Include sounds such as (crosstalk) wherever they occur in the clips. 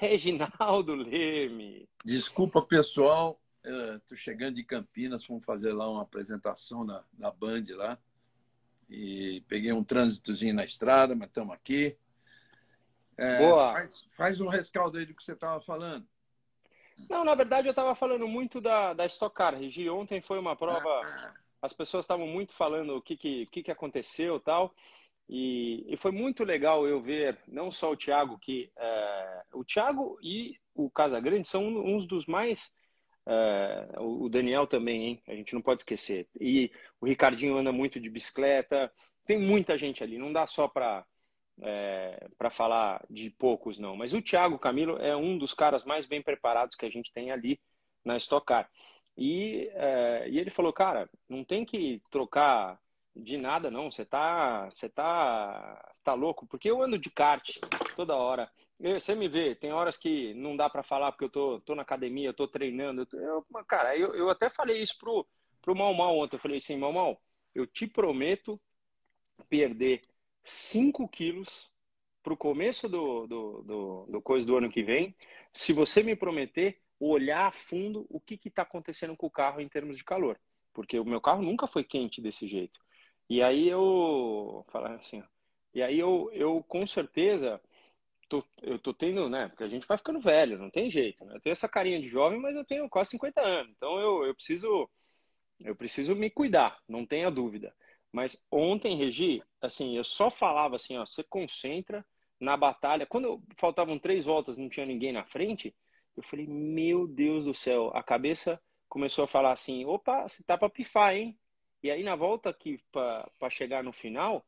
Reginaldo Leme. Desculpa, pessoal. Estou chegando de Campinas, fomos fazer lá uma apresentação na, na Band lá. E peguei um trânsitozinho na estrada, mas estamos aqui. É, Boa. Faz, faz um rescaldo aí do que você estava falando. Não, na verdade eu estava falando muito da, da Stock Car, Regi. Ontem foi uma prova, Ah, as pessoas estavam muito falando o que, que, que, que aconteceu e tal. E, e foi muito legal eu ver não só o Thiago, que é, o Thiago e o Casagrande são uns dos mais. é, o Daniel também, hein? A gente não pode esquecer. E o Ricardinho anda muito de bicicleta. Tem muita gente ali, não dá só para é, para falar de poucos, não. Mas o Thiago Camilo é um dos caras mais bem preparados que a gente tem ali na Stock Car. E, é, e ele falou, cara, não tem que trocar de nada, não. Você tá, você tá, tá louco? Porque eu ando de kart toda hora. Você me vê, tem horas que não dá para falar porque eu tô, tô na academia, eu tô treinando. Eu, cara, eu, eu até falei isso pro, pro Mal Mal ontem. Eu falei assim, Mal Mal, eu te prometo perder 5 quilos pro começo do, do, do, do coisa do ano que vem, se você me prometer olhar a fundo o que está acontecendo com o carro em termos de calor. Porque o meu carro nunca foi quente desse jeito. E aí eu falar assim, e aí eu, eu com certeza tô, eu tô tendo, né? Porque a gente vai ficando velho, não tem jeito, né? Eu tenho essa carinha de jovem, mas eu tenho quase 50 anos. Então eu, eu preciso eu preciso me cuidar, não tenha dúvida. Mas ontem, Regi, assim, eu só falava assim, ó, você concentra na batalha. Quando faltavam três voltas, não tinha ninguém na frente, eu falei, meu Deus do céu, a cabeça começou a falar assim, opa, você tá para pifar, hein? E aí na volta aqui para chegar no final,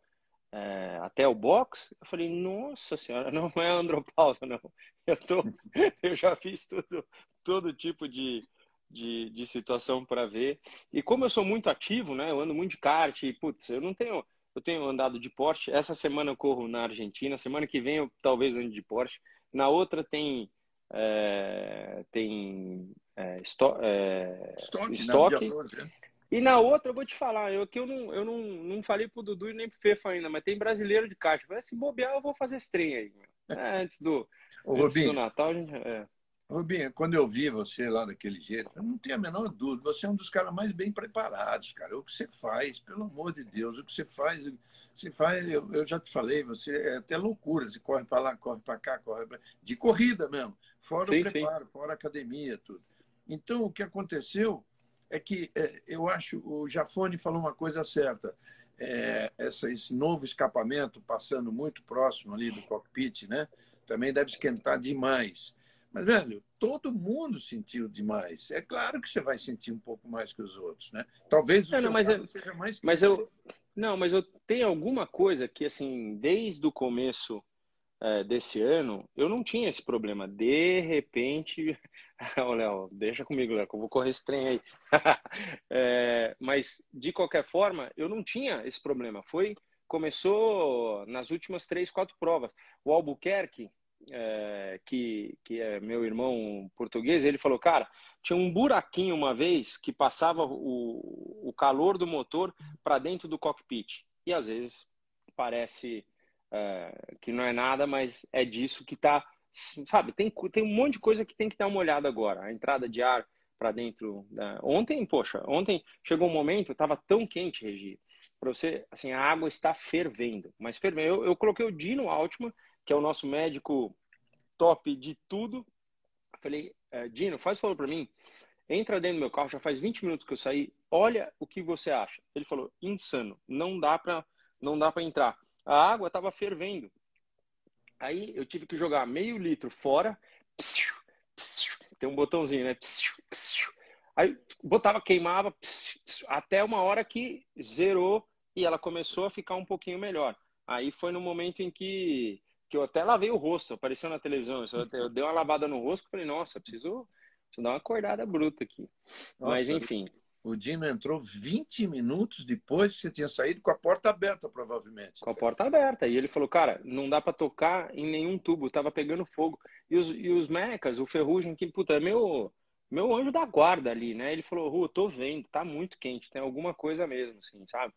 é, até o box, eu falei, nossa senhora, (laughs) não é andropausa, não. Eu tô, (laughs) eu já fiz tudo, todo tipo de, de, de situação para ver. E como eu sou muito ativo, né? Eu ando muito de kart, e, putz, eu não tenho, eu tenho andado de Porsche. Essa semana eu corro na Argentina, semana que vem eu talvez ande de Porsche. Na outra tem é, tem é, esto- é, Estoque, né? estoque. Dia 12, né? E na outra, eu vou te falar, eu que eu não, eu não, não falei pro Dudu e nem pro Fefa ainda, mas tem brasileiro de caixa. Falei, se bobear, eu vou fazer esse trem aí. meu. É, antes do, Ô, antes do Rubinho, Natal, a gente. É. Rubinho, quando eu vi você lá daquele jeito, eu não tenho a menor dúvida. Você é um dos caras mais bem preparados, cara. O que você faz, pelo amor de Deus, o que você faz, você faz, eu, eu já te falei, você é até loucura. Você corre para lá, corre para cá, corre pra... de corrida mesmo, fora Sim, o preparo, fora a academia, tudo. Então, o que aconteceu é que é, eu acho o Jafone falou uma coisa certa. É, essa, esse novo escapamento passando muito próximo ali do cockpit, né? Também deve esquentar demais. Mas, velho, todo mundo sentiu demais. É claro que você vai sentir um pouco mais que os outros, né? Talvez o não, seu mas eu- seja mais que Mas eu. Não, mas eu tenho alguma coisa que, assim, desde o começo é, desse ano, eu não tinha esse problema. De repente. (laughs) Ô, Léo, deixa comigo, Léo, que eu vou correr esse trem aí. (laughs) É, mas, de qualquer forma, eu não tinha esse problema. Foi. Começou nas últimas três, quatro provas. O Albuquerque, é, que, que é meu irmão português, ele falou, cara, tinha um buraquinho uma vez que passava o, o calor do motor para dentro do cockpit. E às vezes parece é, que não é nada, mas é disso que tá, sabe? Tem, tem um monte de coisa que tem que dar uma olhada agora. A entrada de ar para dentro. Da... Ontem, poxa, ontem chegou um momento, estava tão quente, Regi, para você, assim, a água está fervendo, mas fervendo. Eu, eu coloquei o Dino Altman, que é o nosso médico top de tudo. Falei, eh, Dino, faz favor para mim, entra dentro do meu carro, já faz 20 minutos que eu saí, olha o que você acha. Ele falou, insano, não dá para não dá para entrar. A água estava fervendo. Aí eu tive que jogar meio litro fora. Psiu, psiu, tem um botãozinho, né? Psiu. Aí botava, queimava, até uma hora que zerou e ela começou a ficar um pouquinho melhor. Aí foi no momento em que, que eu até lavei o rosto, apareceu na televisão. Eu, eu dei uma lavada no rosto e falei, nossa, preciso, preciso dar uma acordada bruta aqui. Mas Nossa, enfim. O Dino entrou 20 minutos depois que você tinha saído com a porta aberta, provavelmente. Com a porta aberta. E ele falou, cara, não dá para tocar em nenhum tubo, tava pegando fogo. E os, e os mecas, o Ferrugem, que, puta, é meu, meu anjo da guarda ali, né? Ele falou, Ru, tô vendo, tá muito quente, tem alguma coisa mesmo, assim, sabe?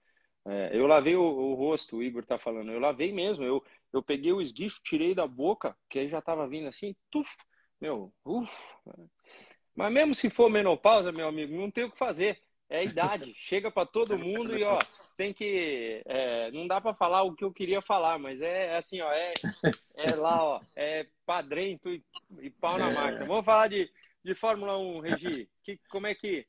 É, eu lavei o, o, rosto, o Igor tá falando. Eu lavei mesmo. Eu, eu peguei o esguicho, tirei da boca, que aí já tava vindo assim, tuf, meu, uff. Mas mesmo se for menopausa, meu amigo, não tem o que fazer. É a idade, (laughs) chega para todo mundo e ó, tem que. É, não dá para falar o que eu queria falar, mas é, é assim, ó, é, é lá, ó, é padrento e, e pau na é. máquina. Vamos falar de, de Fórmula 1, Regi. Que, como, é que,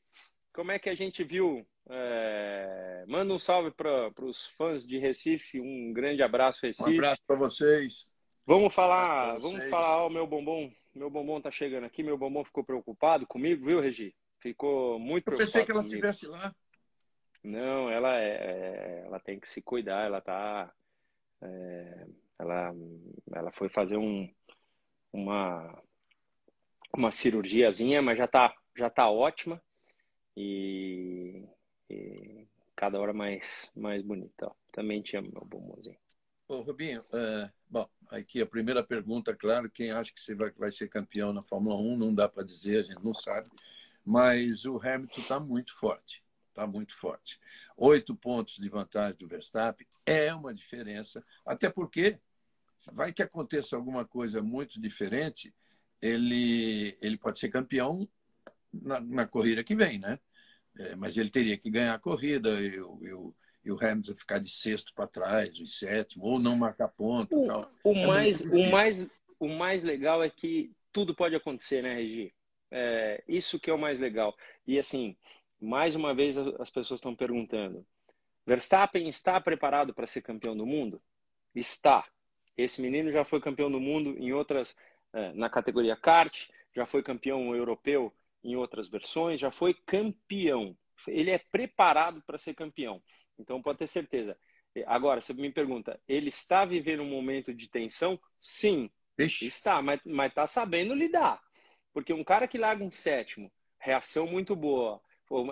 como é que a gente viu? É, manda um salve para os fãs de Recife, um grande abraço, Recife. Um abraço para vocês. Vamos falar, vamos falar, ó, meu bombom, meu bombom tá chegando aqui, meu bombom ficou preocupado comigo, viu, Regi? Ficou muito Eu pensei que ela estivesse lá. Não, ela é, é, ela tem que se cuidar, ela tá é, ela ela foi fazer um uma uma cirurgiazinha, mas já tá já tá ótima e, e cada hora mais mais bonita. Ó. Também te amo, meu bombonzinho. Ô, Rubinho, é, bom, aqui a primeira pergunta, claro, quem acha que você vai, vai ser campeão na Fórmula 1, não dá para dizer, a gente não sabe mas o Hamilton está muito forte. Está muito forte. Oito pontos de vantagem do Verstappen é uma diferença, até porque vai que aconteça alguma coisa muito diferente, ele, ele pode ser campeão na, na corrida que vem, né? É, mas ele teria que ganhar a corrida e, e, e o Hamilton ficar de sexto para trás, de sétimo, ou não marcar ponto. O, o é mais, o, mais, o mais legal é que tudo pode acontecer, né, Regi? É, isso que é o mais legal. E assim, mais uma vez as pessoas estão perguntando: Verstappen está preparado para ser campeão do mundo? Está. Esse menino já foi campeão do mundo em outras, é, na categoria kart, já foi campeão europeu em outras versões, já foi campeão. Ele é preparado para ser campeão. Então pode ter certeza. Agora, você me pergunta, ele está vivendo um momento de tensão? Sim, Ixi. está, mas está sabendo lidar. Porque um cara que larga em sétimo, reação muito boa.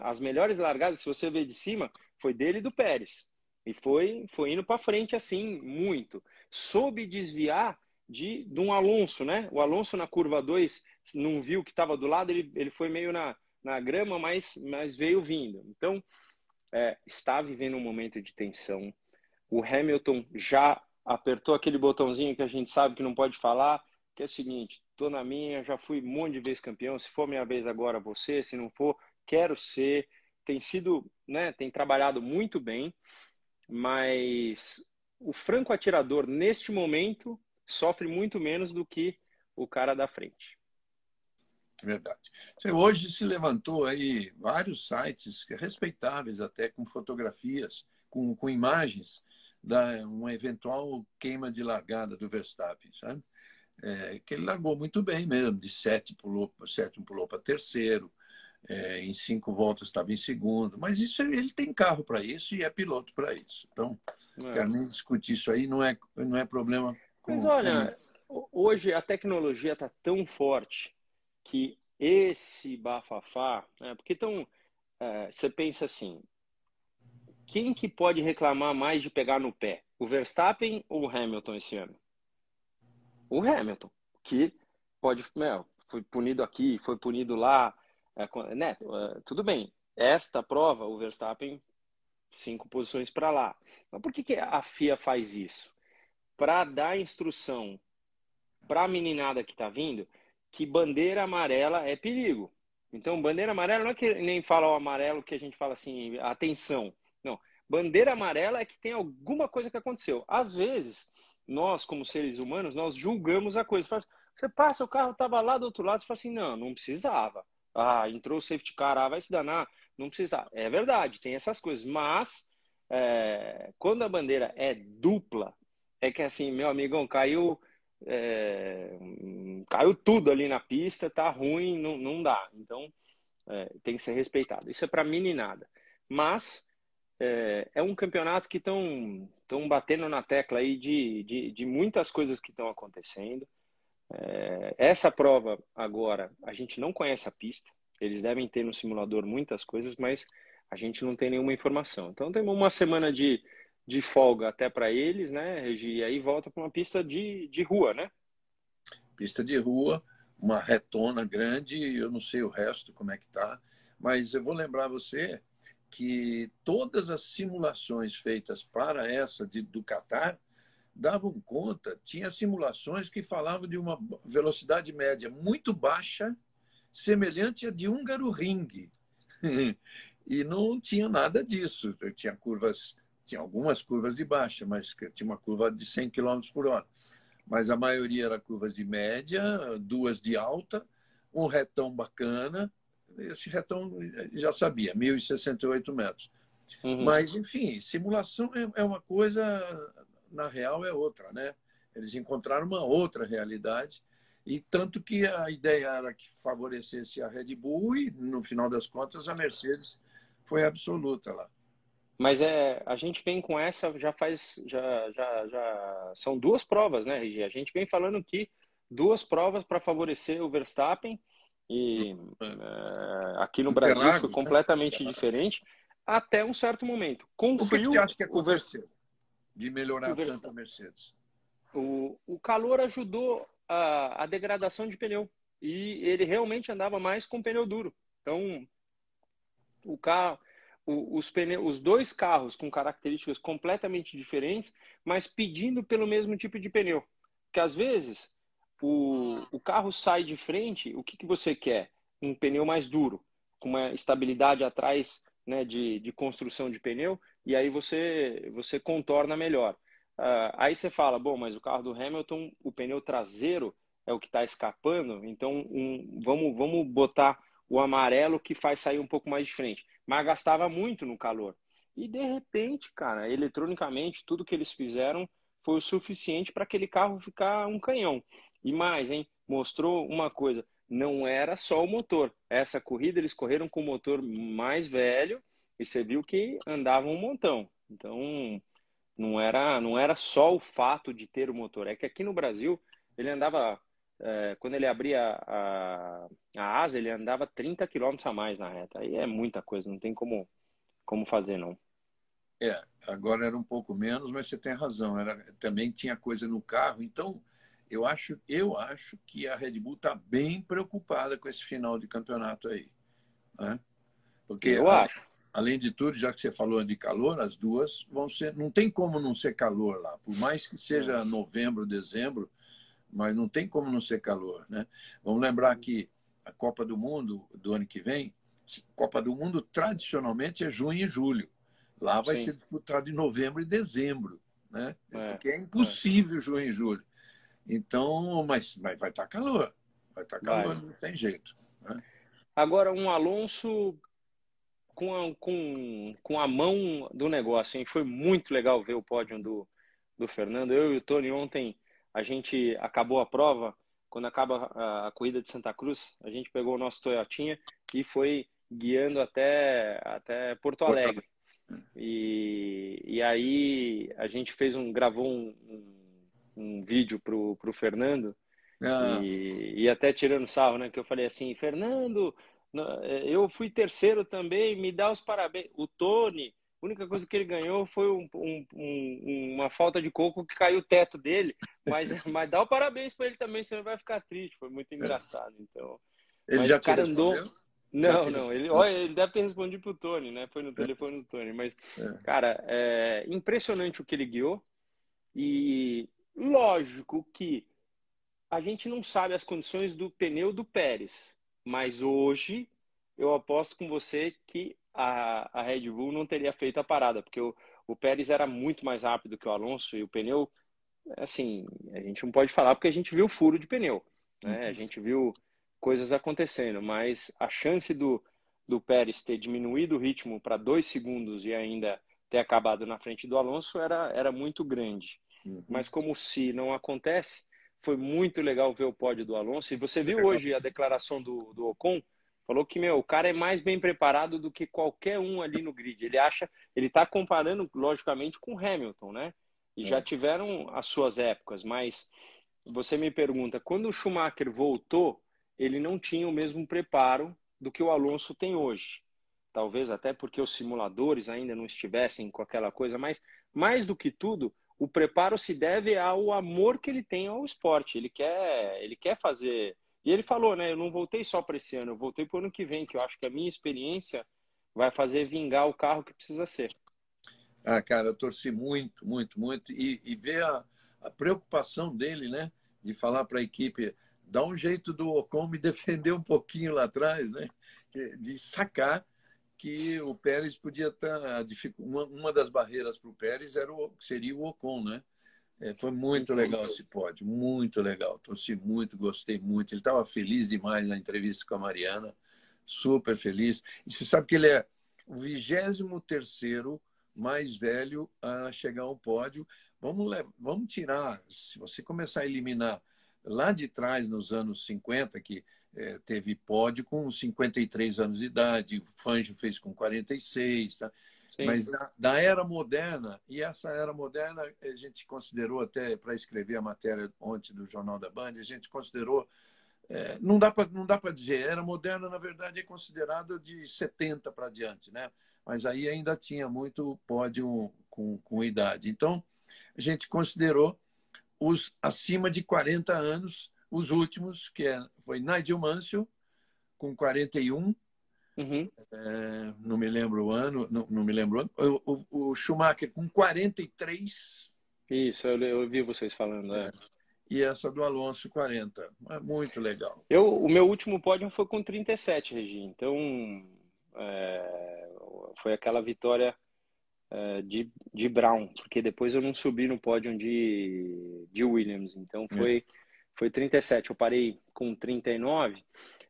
As melhores largadas, se você ver de cima, foi dele e do Pérez. E foi, foi indo para frente assim, muito. Soube desviar de, de um Alonso, né? O Alonso na curva 2 não viu que estava do lado, ele, ele foi meio na, na grama, mas, mas veio vindo. Então, é, está vivendo um momento de tensão. O Hamilton já apertou aquele botãozinho que a gente sabe que não pode falar, que é o seguinte: tô na minha, já fui um monte de vezes campeão. Se for minha vez agora, você. Se não for, quero ser. Tem sido, né? Tem trabalhado muito bem, mas o franco atirador neste momento sofre muito menos do que o cara da frente. Verdade. Hoje se levantou aí vários sites respeitáveis até com fotografias, com, com imagens da uma eventual queima de largada do Verstappen, sabe? é, que ele largou muito bem mesmo, de sétimo pulou, sétimo pulou para terceiro, é, em cinco voltas estava em segundo, mas isso ele tem carro para isso e é piloto para isso. Então, é. quero nem discutir isso aí, não é, não é problema. Com, mas olha, com... hoje a tecnologia está tão forte que esse bafafá, né, porque então é, você pensa assim, quem que pode reclamar mais de pegar no pé? O Verstappen ou o Hamilton esse ano? o Hamilton, que pode, meu, foi punido aqui, foi punido lá, é, né? É, tudo bem. Esta prova, o Verstappen, cinco posições para lá. Mas por que, que a FIA faz isso? Para dar instrução para a meninada que está vindo que bandeira amarela é perigo. Então, bandeira amarela não é que nem fala o amarelo que a gente fala assim, atenção. Não. Bandeira amarela é que tem alguma coisa que aconteceu. Às vezes, nós, como seres humanos, nós julgamos a coisa. Você passa, o carro estava lá do outro lado, você fala assim, não, não precisava. Ah, entrou o safety car, ah, vai se danar, não precisava. É verdade, tem essas coisas, mas é, quando a bandeira é dupla, é que assim, meu amigão, caiu, é, caiu tudo ali na pista, tá ruim, não, não dá. Então, é, tem que ser respeitado. Isso é para meninada. Mas é, é um campeonato que estão estão batendo na tecla aí de, de, de muitas coisas que estão acontecendo. É, essa prova agora, a gente não conhece a pista. Eles devem ter no simulador muitas coisas, mas a gente não tem nenhuma informação. Então temos uma semana de, de folga até para eles, né, Regi? E aí volta para uma pista de, de rua, né? Pista de rua, uma retona grande, eu não sei o resto como é que tá, mas eu vou lembrar você que todas as simulações feitas para essa de, do Qatar davam conta, tinha simulações que falavam de uma velocidade média muito baixa, semelhante a de húngaro ring. (laughs) e não tinha nada disso. Tinha curvas, tinha algumas curvas de baixa, mas tinha uma curva de 100 km por hora. Mas a maioria era curvas de média, duas de alta, um retão bacana. Esse retão já sabia, 1.068 metros. Uhum. Mas, enfim, simulação é, é uma coisa na real é outra, né? Eles encontraram uma outra realidade e tanto que a ideia era que favorecesse a Red Bull e no final das contas a Mercedes foi absoluta lá. Mas é, a gente vem com essa já faz já já, já são duas provas, né, Regi? A gente vem falando que duas provas para favorecer o Verstappen e é, aqui no Brasil foi completamente diferente até um certo momento. Com o que você acha que aconteceu? de melhorar tanto a Mercedes? O, o calor ajudou a, a degradação de pneu e ele realmente andava mais com pneu duro. Então, o carro, o, os, pneus, os dois carros com características completamente diferentes, mas pedindo pelo mesmo tipo de pneu. Porque às vezes o, o carro sai de frente, o que, que você quer? Um pneu mais duro, com uma estabilidade atrás né, de, de construção de pneu, e aí você, você contorna melhor. Uh, aí você fala, bom, mas o carro do Hamilton, o pneu traseiro é o que está escapando, então um, vamos, vamos botar o amarelo que faz sair um pouco mais de frente. Mas gastava muito no calor. E de repente, cara, eletronicamente, tudo que eles fizeram foi o suficiente para aquele carro ficar um canhão. E mais, hein? Mostrou uma coisa: não era só o motor. Essa corrida eles correram com o motor mais velho e você viu que andavam um montão. Então, não era, não era só o fato de ter o motor. É que aqui no Brasil, ele andava, é, quando ele abria a, a asa, ele andava 30 km a mais na reta. Aí é muita coisa, não tem como, como fazer, não. É, agora era um pouco menos, mas você tem razão. Era, também tinha coisa no carro. Então, eu acho, eu acho que a Red Bull está bem preocupada com esse final de campeonato aí. Né? Porque eu a, acho além de tudo, já que você falou de calor, as duas vão ser. Não tem como não ser calor lá, por mais que seja novembro, dezembro, mas não tem como não ser calor, né? Vamos lembrar que a Copa do Mundo do ano que vem, Copa do Mundo tradicionalmente é junho e julho. Lá vai Sim. ser disputado em novembro e dezembro, né? É. Porque é impossível é. junho e julho. Então, mas, mas vai estar tá calor, vai estar tá calor, vai. não tem jeito. Né? Agora, um Alonso com a, com, com a mão do negócio. Hein? Foi muito legal ver o pódio do, do Fernando. Eu e o Tony ontem, a gente acabou a prova, quando acaba a, a corrida de Santa Cruz, a gente pegou o nosso Toyotinha e foi guiando até, até Porto Alegre. E, e aí a gente fez um, gravou um, um, um vídeo pro, pro Fernando ah. e, e até tirando sarro, né? Que eu falei assim, Fernando, é, eu fui terceiro também, me dá os parabéns. O Tony, a única coisa que ele ganhou foi um, um, um, uma falta de coco que caiu o teto dele, mas, (laughs) mas dá o parabéns para ele também, senão ele vai ficar triste. Foi muito engraçado. Então, ele mas já o cara andou. Não, não, ele, olha, ele deve ter respondido pro Tony, né? Foi no telefone do Tony, mas, é. cara, é impressionante o que ele guiou. E lógico que a gente não sabe as condições do pneu do Pérez. Mas hoje eu aposto com você que a, a Red Bull não teria feito a parada, porque o, o Pérez era muito mais rápido que o Alonso e o pneu, assim, a gente não pode falar porque a gente viu furo de pneu, né? A gente viu coisas acontecendo, mas a chance do, do Pérez ter diminuído o ritmo para dois segundos e ainda ter acabado na frente do Alonso era, era muito grande. Uhum. Mas como se não acontece, foi muito legal ver o pódio do Alonso. E você viu hoje a declaração do, do Ocon? Falou que, meu, o cara é mais bem preparado do que qualquer um ali no grid. Ele acha, ele tá comparando, logicamente, com o Hamilton, né? E é. já tiveram as suas épocas, mas você me pergunta, quando o Schumacher voltou, ele não tinha o mesmo preparo do que o Alonso tem hoje. Talvez até porque os simuladores ainda não estivessem com aquela coisa, mas mais do que tudo, o preparo se deve ao amor que ele tem ao esporte. Ele quer, ele quer fazer. E ele falou, né? Eu não voltei só para esse ano, eu voltei para o ano que vem, que eu acho que a minha experiência vai fazer vingar o carro que precisa ser. Ah, cara, eu torci muito, muito, muito. E, e ver a, a preocupação dele, né? De falar para a equipe, dá um jeito do Ocon me (laughs) defender um pouquinho lá atrás, né? De sacar que o Pérez podia estar. Tá, uma, uma das barreiras para o Pérez era o, seria o Ocon, né? É, foi muito legal esse pódio, muito legal. Torci muito, gostei muito. Ele estava feliz demais na entrevista com a Mariana, super feliz. E você sabe que ele é o 23 mais velho a chegar ao pódio. Vamos, vamos tirar, se você começar a eliminar lá de trás, nos anos 50, que é, teve pódio com 53 anos de idade, o Fangio fez com 46, tá? Mas da, da, era moderna, e essa era moderna a gente considerou até para escrever a matéria ontem do Jornal da Band, a gente considerou, é, não dá para dizer, era moderna na verdade é considerado de 70 para diante, né? Mas aí ainda tinha muito pódio com, com idade. Então, a gente considerou os acima de 40 anos, os últimos, que é, foi Nigel Mansell, com 41, Uhum. É, não me lembro o ano, não, não me lembro o ano. O, o, Schumacher com 43. Isso, eu, eu vi vocês falando. É. É. E essa do Alonso 40. É muito legal. Eu, o meu último pódio foi com 37, Regi. Então, é, foi aquela vitória é, de, de Brown, porque depois eu não subi no pódio de, de Williams. Então, foi, foi 37. Eu parei com 39.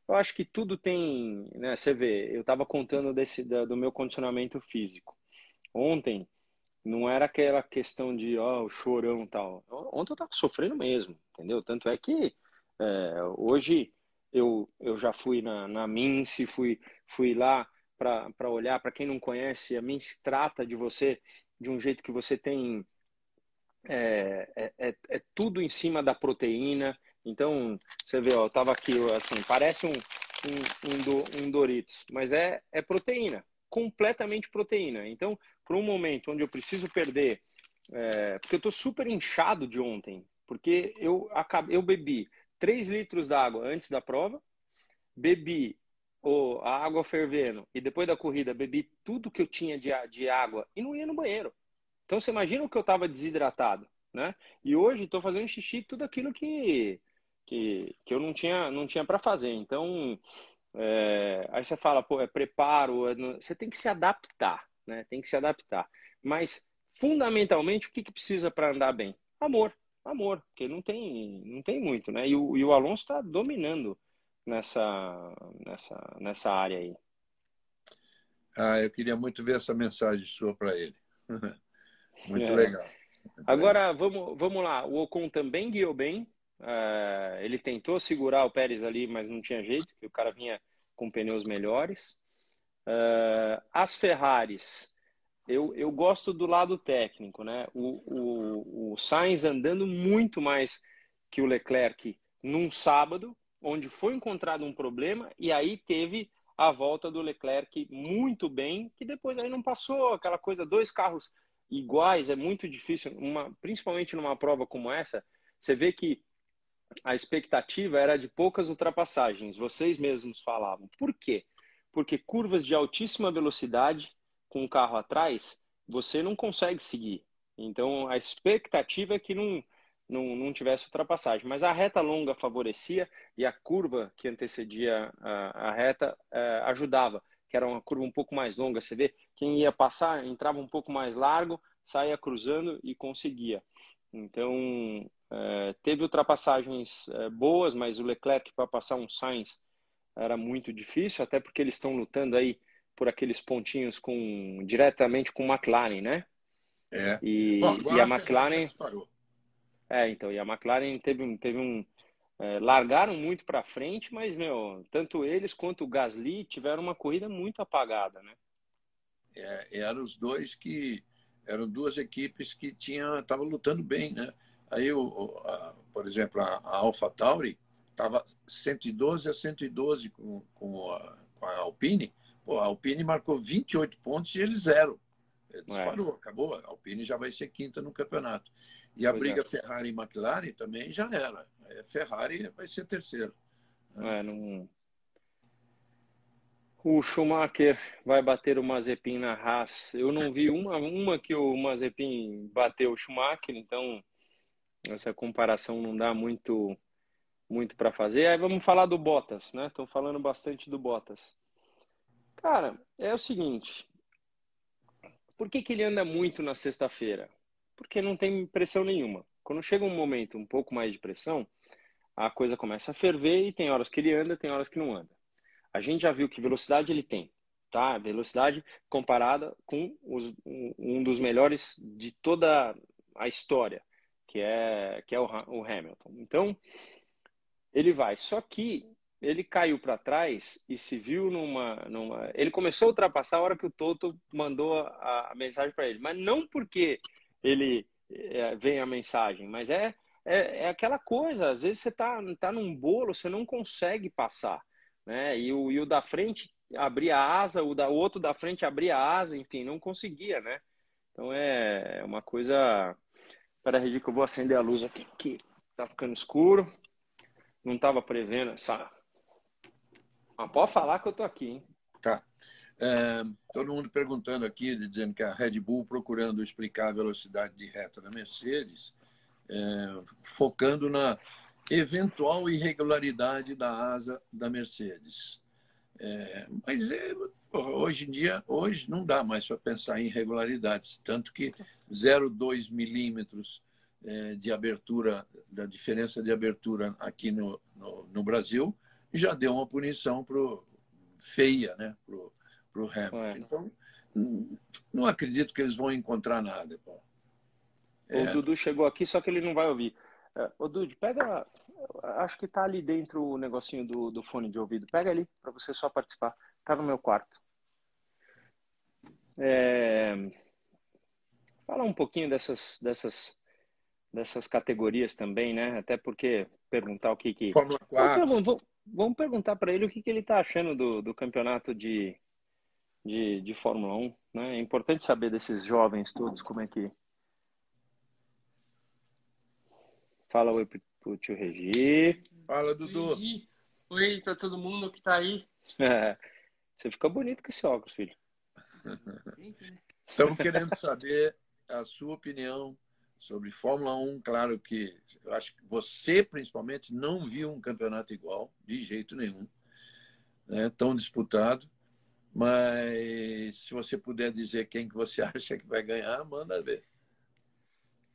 Eu acho que tudo tem, né? Você vê, eu estava contando desse do meu condicionamento físico. Ontem não era aquela questão de ó, oh, o chorão tal. Ontem eu estava sofrendo mesmo, entendeu? Tanto é que é, hoje eu, eu já fui na, na Mince, fui, fui lá para olhar. Para quem não conhece, a Mince trata de você de um jeito que você tem. É, é, é, é tudo em cima da proteína, então, você vê, ó, tava aqui, assim, parece um, um, um, um Doritos, mas é, é proteína, completamente proteína. Então, por um momento onde eu preciso perder, é, porque eu tô super inchado de ontem, porque eu, acabei, eu bebi 3 litros d'água antes da prova, bebi oh, a água fervendo e depois da corrida bebi tudo que eu tinha de, de água e não ia no banheiro. Então, você imagina o que eu estava desidratado, né? E hoje estou fazendo xixi tudo aquilo que que, que eu não tinha, não tinha para fazer. Então, é, aí você fala, pô, é preparo, é, você tem que se adaptar, né? Tem que se adaptar. Mas, fundamentalmente, o que, que precisa para andar bem? Amor, amor, porque não tem, não tem muito, né? E o, e o Alonso está dominando nessa, nessa, nessa área aí. Ah, eu queria muito ver essa mensagem sua para ele. (laughs) muito é. legal. Agora, vamos, vamos lá. O Ocon também guiou bem, Uh, ele tentou segurar o Pérez ali, mas não tinha jeito, porque o cara vinha com pneus melhores. Uh, as Ferraris, eu, eu gosto do lado técnico, né? O, o, o Sainz andando muito mais que o Leclerc num sábado, onde foi encontrado um problema, e aí teve a volta do Leclerc muito bem, que depois aí não passou aquela coisa, dois carros iguais, é muito difícil, uma, principalmente numa prova como essa, você vê que a expectativa era de poucas ultrapassagens. Vocês mesmos falavam. Por quê? Porque curvas de altíssima velocidade com o carro atrás, você não consegue seguir. Então a expectativa é que não, não, não tivesse ultrapassagem. Mas a reta longa favorecia e a curva que antecedia a, a reta é, ajudava, que era uma curva um pouco mais longa. Você vê, quem ia passar entrava um pouco mais largo, saía cruzando e conseguia. Então, é, teve ultrapassagens é, boas, mas o Leclerc para passar um Sainz era muito difícil, até porque eles estão lutando aí por aqueles pontinhos com diretamente com o McLaren, né? É. E, Bom, e a McLaren É, então, e a McLaren teve um teve um é, largaram muito para frente, mas meu, tanto eles quanto o Gasly tiveram uma corrida muito apagada, né? É, eram os dois que eram duas equipes que tinham estavam lutando bem, né? Aí, o, a, por exemplo, a, a Alpha Tauri estava 112 a 112 com, com, a, com a Alpine. Pô, a Alpine marcou 28 pontos e ele zero. Ele disparou, é. acabou. A Alpine já vai ser quinta no campeonato. E a pois briga é. Ferrari e McLaren também já era. Ferrari vai ser terceiro. É, não... O Schumacher vai bater o Mazepin na Haas. Eu não vi uma, uma que o Mazepin bateu o Schumacher, então essa comparação não dá muito muito para fazer. Aí vamos falar do Bottas, né? Estão falando bastante do Bottas. Cara, é o seguinte. Por que, que ele anda muito na sexta-feira? Porque não tem pressão nenhuma. Quando chega um momento um pouco mais de pressão, a coisa começa a ferver e tem horas que ele anda, tem horas que não anda. A gente já viu que velocidade ele tem, tá? Velocidade comparada com os, um dos melhores de toda a história, que é que é o, o Hamilton. Então ele vai. Só que ele caiu para trás e se viu numa, numa. Ele começou a ultrapassar a hora que o Toto mandou a, a mensagem para ele, mas não porque ele é, vem a mensagem, mas é, é, é, aquela coisa. Às vezes você tá, tá num bolo, você não consegue passar, né? E o, e o da frente abria a asa, o da o outro da frente abria a asa, enfim, não conseguia, né? Então é, é uma coisa. Espera, Regi, que eu vou acender a luz aqui, que tá ficando escuro. Não estava prevendo essa. Mas pode falar que eu tô aqui, hein? Tá. É, todo mundo perguntando aqui, dizendo que a Red Bull procurando explicar a velocidade de reta da Mercedes, é, focando na eventual irregularidade da asa da Mercedes. É, mas é, hoje em dia, hoje não dá mais para pensar em irregularidades, tanto que 0,2 milímetros é, de abertura, da diferença de abertura aqui no, no, no Brasil, já deu uma punição pro, feia né, para o Hamilton. É. Então, não acredito que eles vão encontrar nada. Pô. É. O Dudu chegou aqui, só que ele não vai ouvir. É, ô, Dudu, pega. Acho que tá ali dentro o negocinho do, do fone de ouvido. Pega ali para você só participar. Tá no meu quarto. É... Falar um pouquinho dessas, dessas, dessas categorias também, né? Até porque perguntar o que que. Fórmula 4. Vamos, vamos perguntar para ele o que, que ele tá achando do, do campeonato de, de, de Fórmula 1. Né? É importante saber desses jovens todos como é que. Fala oi pro, pro tio Regi. Fala, Dudu. Regi. Oi para todo mundo que tá aí. É. (laughs) Você fica bonito com esse óculos, filho. Estamos querendo saber a sua opinião sobre Fórmula 1. Claro que eu acho que você, principalmente, não viu um campeonato igual, de jeito nenhum. Né? Tão disputado. Mas se você puder dizer quem que você (laughs) acha que vai ganhar, manda ver.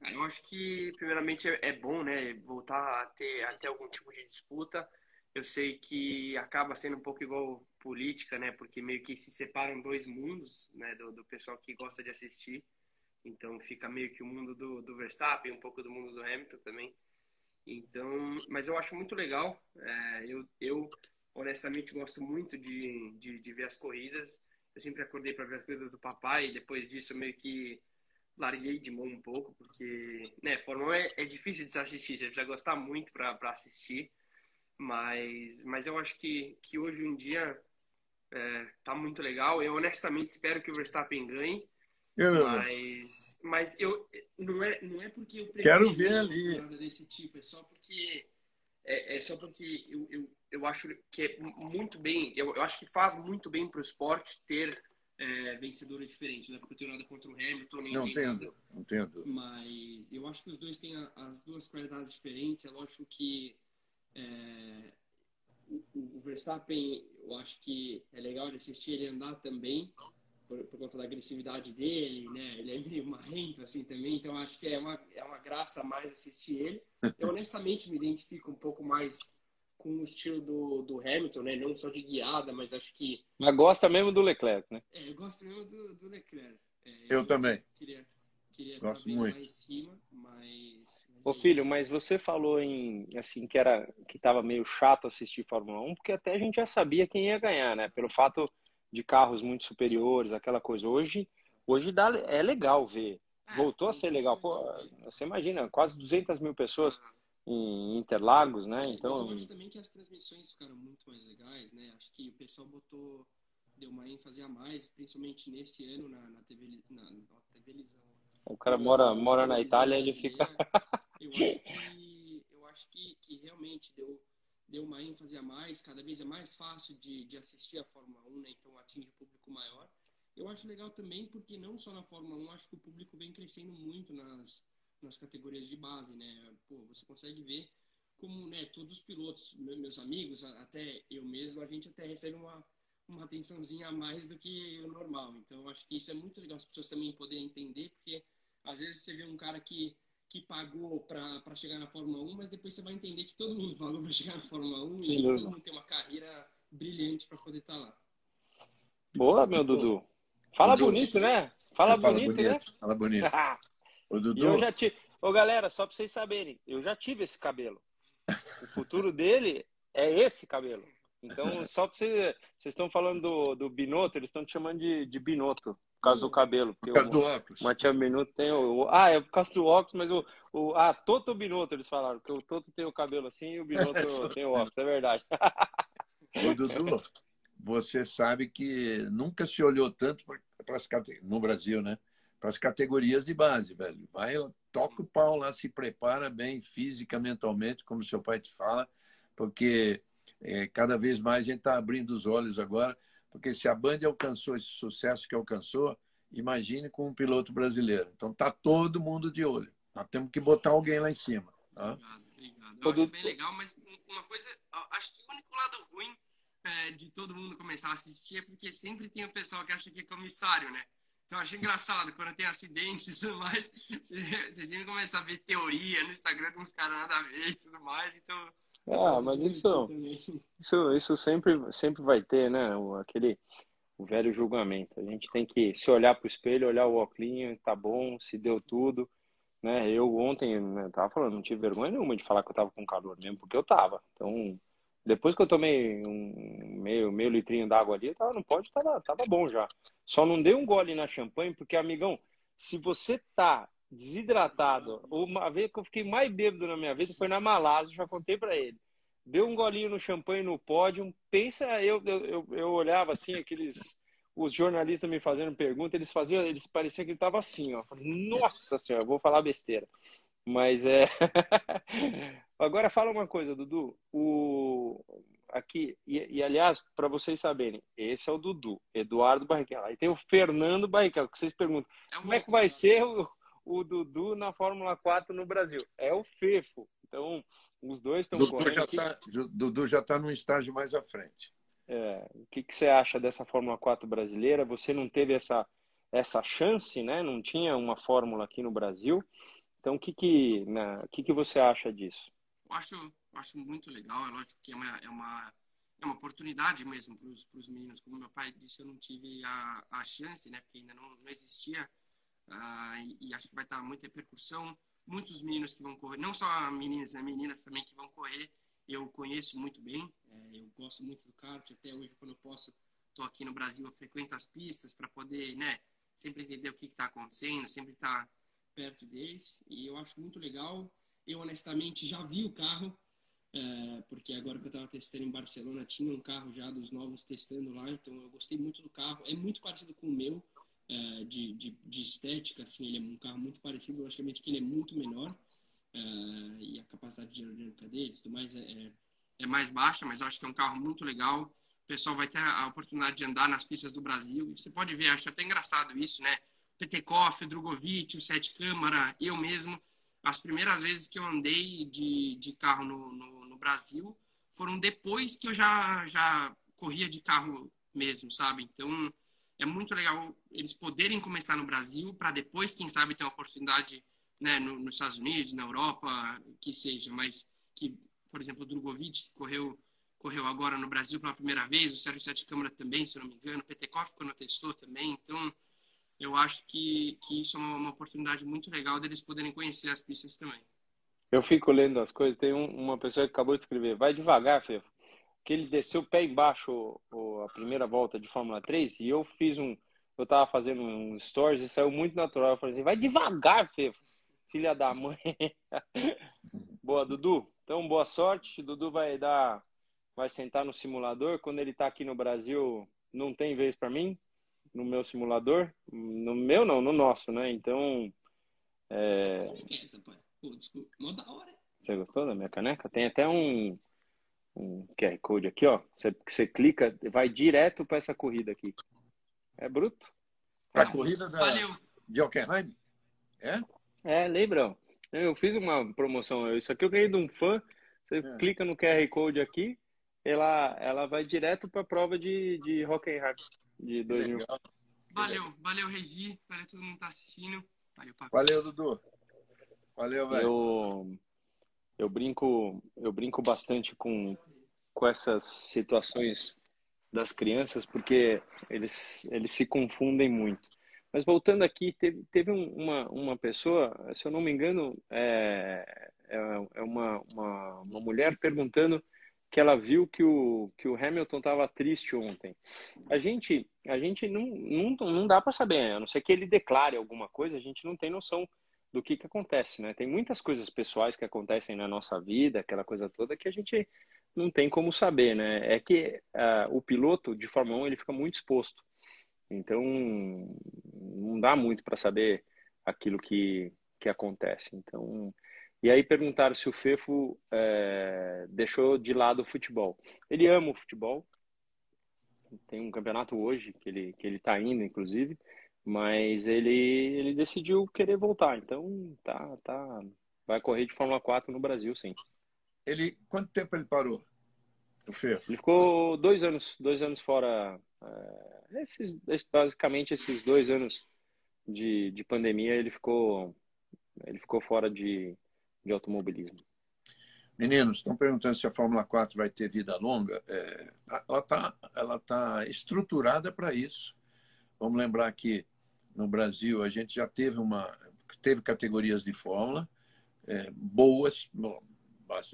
Eu acho que, primeiramente, é, é bom né, voltar a ter, a ter algum tipo de disputa. Eu sei que acaba sendo um pouco igual política, né? Porque meio que se separam dois mundos, né? Do, do pessoal que gosta de assistir. Então fica meio que o mundo do, do Verstappen, um pouco do mundo do Hamilton também. Então, mas eu acho muito legal. É, eu, eu honestamente gosto muito de, de, de, ver as corridas. Eu sempre acordei para ver as corridas do papai e depois disso meio que larguei de mão um pouco, porque né, Fórmula 1 é, é difícil de se assistir, você precisa gostar muito para assistir. Mas, mas eu acho que, que hoje em dia é, tá muito legal. Eu honestamente espero que o Verstappen ganhe. Mas, mas eu não é, não é porque eu quero ver ali desse tipo, é só porque é, é só porque eu, eu, eu acho que é muito bem, eu, eu acho que faz muito bem para o esporte ter é, vencedores diferentes, né? Porque eu tenho nada contra o Hamilton, nem não entendo, não entendo. Mas eu acho que os dois têm as duas qualidades diferentes. É lógico que é, o, o Verstappen, eu acho que é legal de assistir ele andar também, por, por, conta da agressividade dele, né? Ele é meio marrento assim também, então acho que é uma, é uma graça mais assistir ele. Eu honestamente me identifico um pouco mais com o estilo do, do Hamilton, né? Não só de guiada, mas acho que. Mas gosta mesmo do Leclerc, né? É, eu gosto mesmo do, do Leclerc. É, eu, eu, também. Queria, queria gosto muito. lá em cima, mas. mas Ô é filho, mas você falou em assim que era que estava meio chato assistir Fórmula 1, porque até a gente já sabia quem ia ganhar, né? Pelo fato de carros muito superiores, aquela coisa. Hoje, hoje dá, é legal ver. É, Voltou a ser legal. Pô, você imagina, quase 200 mil pessoas em Interlagos, né? Então. eu acho também que as transmissões ficaram muito mais legais, né? Acho que o pessoal botou, deu uma ênfase a mais, principalmente nesse ano na, na TV, na, na televisão. O cara mora, mora na Itália, ele fica. eu acho (laughs) que, eu acho que, que realmente deu deu uma ênfase a mais, cada vez é mais fácil de, de assistir a Fórmula 1, né? então atinge o público maior. Eu acho legal também porque não só na Fórmula 1, acho que o público vem crescendo muito nas, nas categorias de base, né? Pô, você consegue ver como né, todos os pilotos, meus amigos, até eu mesmo, a gente até recebe uma, uma atençãozinha a mais do que o normal. Então, acho que isso é muito legal as pessoas também poderem entender, porque às vezes você vê um cara que, que pagou para chegar na Fórmula 1, mas depois você vai entender que todo mundo pagou para chegar na Fórmula 1 Sim, e todo mundo tem uma carreira brilhante para poder estar tá lá. Boa, meu Dudu. Fala Dudu. bonito, né? Fala, Fala bonito, bonito, né? Fala bonito. (laughs) o Dudu. Eu já tive... Ô, galera, só para vocês saberem, eu já tive esse cabelo. O futuro dele é esse cabelo. Então, só para você. Vocês estão falando do, do Binotto, eles estão te chamando de, de Binotto, por causa do cabelo. Por causa o, do óculos. Matias Binotto tem o, Ah, é por causa do óculos, mas o. o ah, Toto Binotto, eles falaram, que o Toto tem o cabelo assim e o Binotto (laughs) tem o óculos, é verdade. Ô, Dudu, você sabe que nunca se olhou tanto para as no Brasil, né? Para as categorias de base, velho. Vai, toca o pau lá, se prepara bem física, mentalmente, como seu pai te fala, porque é, cada vez mais a gente está abrindo os olhos agora, porque se a Band alcançou esse sucesso que alcançou, imagine com um piloto brasileiro. Então tá todo mundo de olho. Nós temos que botar alguém lá em cima. Tá? Obrigado, obrigado. Eu acho bem legal, mas uma coisa, acho que o único lado ruim é, de todo mundo começar a assistir é porque sempre tem o pessoal que acha que é comissário, né? Então acho engraçado, quando tem acidentes e tudo mais, (laughs) vocês sempre começam a ver teoria no Instagram com uns caras nada a ver e tudo mais, então ah, mas isso, (laughs) isso, isso sempre, sempre vai ter, né? Aquele o velho julgamento. A gente tem que se olhar para o espelho, olhar o óculos, tá bom, se deu tudo. Né? Eu ontem né, tava falando, não tive vergonha nenhuma de falar que eu tava com calor mesmo, porque eu tava. Então, depois que eu tomei um meio, meio litrinho d'água ali, tava, não pode, tava, tava bom já. Só não dei um gole na champanhe, porque, amigão, se você tá desidratado. Uma vez que eu fiquei mais bêbado na minha vida foi na Malásia, já contei para ele. Deu um golinho no champanhe no pódio. Pensa, eu, eu, eu olhava assim, aqueles. Os jornalistas me fazendo pergunta, eles faziam, eles pareciam que ele tava assim, ó. Nossa senhora, vou falar besteira. Mas é. (laughs) Agora fala uma coisa, Dudu. O aqui e, e aliás, para vocês saberem, esse é o Dudu, Eduardo Barrichello. Aí tem o Fernando Barrichello, que vocês perguntam, é como é que vai ser o, o Dudu na Fórmula 4 no Brasil. É o Fefo. Então, os dois estão Dudu correndo. Já tá, Dudu já está num estágio mais à frente. É, o que, que você acha dessa Fórmula 4 brasileira? Você não teve essa, essa chance, né? Não tinha uma fórmula aqui no Brasil. Então, o que, que, né, que, que você acha disso? Eu acho, acho muito legal. É lógico que é uma, é uma, é uma oportunidade mesmo para os meninos. Como meu pai disse, eu não tive a, a chance, né? Porque ainda não, não existia ah, e, e, acho que vai estar muita repercussão. Muitos meninos que vão correr, não só meninas, né, meninas também que vão correr, eu conheço muito bem. É, eu gosto muito do kart, até hoje, quando eu posso, estou aqui no Brasil, eu frequento as pistas para poder, né, sempre entender o que está acontecendo, sempre estar tá perto deles. E eu acho muito legal. Eu, honestamente, já vi o carro, é, porque agora que eu estava testando em Barcelona, tinha um carro já dos novos testando lá, então eu gostei muito do carro. É muito parecido com o meu, uh, de, de, de, estética, assim, ele é um carro muito parecido, logicamente que ele é muito menor uh, e a capacidade de aerodinâmica dele tudo mais é, é, é mais baixa, mas acho que é um carro muito legal. O pessoal vai ter a oportunidade de andar nas pistas do Brasil. E você pode ver, acho até engraçado isso, né? Petekoff, Drogovic, o Sete Câmara, eu mesmo. As primeiras vezes que eu andei de, de carro no, no, no Brasil foram depois que eu já, já corria de carro mesmo, sabe? Então, é muito legal eles poderem começar no Brasil para depois, quem sabe, ter uma oportunidade né, no, nos Estados Unidos, na Europa, que seja, mas que, por exemplo, o Drogovic, correu, correu agora no Brasil pela primeira vez, o Sérgio Sete Câmara também, se não me engano, o Petekoff quando testou também, então eu acho que, que isso é uma, uma oportunidade muito legal deles poderem conhecer as pistas também. Eu fico lendo as coisas, tem um, uma pessoa que acabou de escrever, vai devagar, Fefo que ele desceu o pé embaixo a primeira volta de Fórmula 3 e eu fiz um. Eu tava fazendo um stories e saiu muito natural. Eu falei assim: vai devagar, Fefo, filha da mãe. (laughs) boa, Dudu. Então, boa sorte. Dudu vai dar. Vai sentar no simulador. Quando ele tá aqui no Brasil, não tem vez para mim no meu simulador. No meu, não, no nosso, né? Então. É... Pô, desculpa. Mó da hora. Você gostou da minha caneca? Tem até um um QR Code aqui, ó. Você, você clica, vai direto para essa corrida aqui. É bruto. Para a corrida da, Valeu. de Hockenheim? É? É, lembra? Eu fiz uma promoção. Isso aqui eu ganhei de um fã. Você é. clica no QR Code aqui, ela, ela vai direto para a prova de, de Hockenheim de 2000. Valeu, valeu, Regi. Valeu todo mundo que tá assistindo. Valeu, Paco. Valeu, Dudu. Valeu, velho. Eu, eu brinco, eu brinco bastante com, com essas situações das crianças, porque eles, eles se confundem muito. Mas voltando aqui, teve, teve uma, uma pessoa, se eu não me engano, é, é, é uma, uma, uma mulher perguntando que ela viu que o, que o Hamilton estava triste ontem. A gente, a gente não, não, não dá para saber, a não ser que ele declare alguma coisa, a gente não tem noção do que, que acontece, né? Tem muitas coisas pessoais que acontecem na nossa vida, aquela coisa toda, que a gente não tem como saber, né? É que uh, o piloto de Fórmula 1 ele fica muito exposto. Então, não dá muito para saber aquilo que, que acontece. Então, e aí perguntaram se o Fefo é, deixou de lado o futebol. Ele ama o futebol. Tem um campeonato hoje que ele que ele está indo, inclusive, mas ele ele decidiu querer voltar. Então, tá tá vai correr de Fórmula 4 no Brasil, sim. Ele quanto tempo ele parou? O? Ele ficou dois anos dois anos fora. É, esses, basicamente esses dois anos de, de pandemia ele ficou ele ficou fora de de automobilismo. Meninos, estão perguntando se a Fórmula 4 vai ter vida longa. É, ela está ela tá estruturada para isso. Vamos lembrar que no Brasil a gente já teve uma teve categorias de Fórmula é, boas.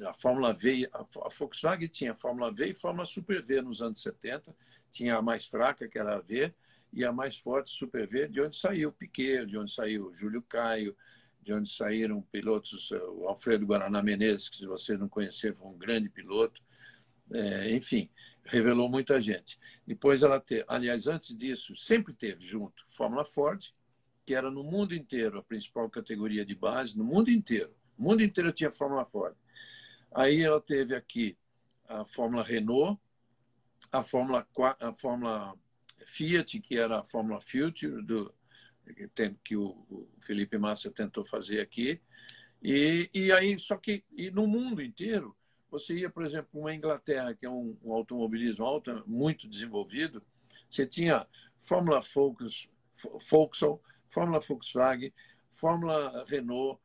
A Fórmula V, a Volkswagen tinha a Fórmula V e a Fórmula Super V nos anos 70. Tinha a mais fraca, que era a V, e a mais forte, Super V, de onde saiu Piquet, de onde saiu Júlio Caio, de onde saíram pilotos, eh, o Alfredo Guaraná Menezes, que se você não conhecer, foi um grande piloto. É, enfim, revelou muita gente. Depois ela teve, aliás, antes disso, sempre teve junto Fórmula Ford, que era no mundo inteiro a principal categoria de base, no mundo inteiro. O mundo inteiro tinha Fórmula Ford. Aí ela teve aqui a Fórmula Renault, a Fórmula, a Fórmula Fiat, que era a Fórmula Future do, que o Felipe Massa tentou fazer aqui. E, e aí, só que e no mundo inteiro, você ia, por exemplo, uma Inglaterra, que é um, um automobilismo alto, muito desenvolvido, você tinha Fórmula Volks, Volkswagen, Fórmula Volkswagen, Fórmula Renault,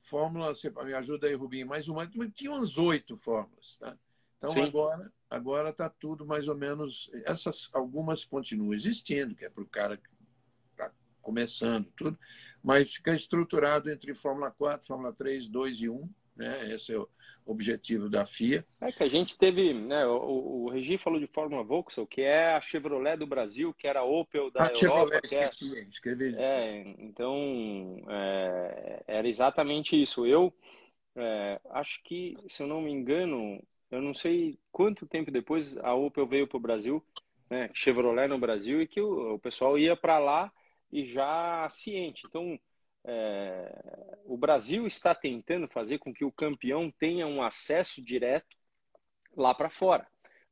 Fórmula, você me ajuda aí, Rubinho, mais uma, tinha umas oito fórmulas, tá? Então Sim. agora agora está tudo mais ou menos essas algumas continuam existindo, que é para o cara começando, tudo, mas fica estruturado entre Fórmula 4, Fórmula 3, 2 e 1. Né? Esse é o objetivo da FIA. É que a gente teve, né, o, o Regi falou de Fórmula Vauxhall, que é a Chevrolet do Brasil, que era a Opel da a Europa. Chevrolet, que é, escrevi. É, então, é, era exatamente isso. Eu é, acho que, se eu não me engano, eu não sei quanto tempo depois a Opel veio para o Brasil, né, Chevrolet no Brasil, e que o, o pessoal ia para lá e já ciente. Então, é, o Brasil está tentando fazer com que o campeão tenha um acesso direto lá para fora.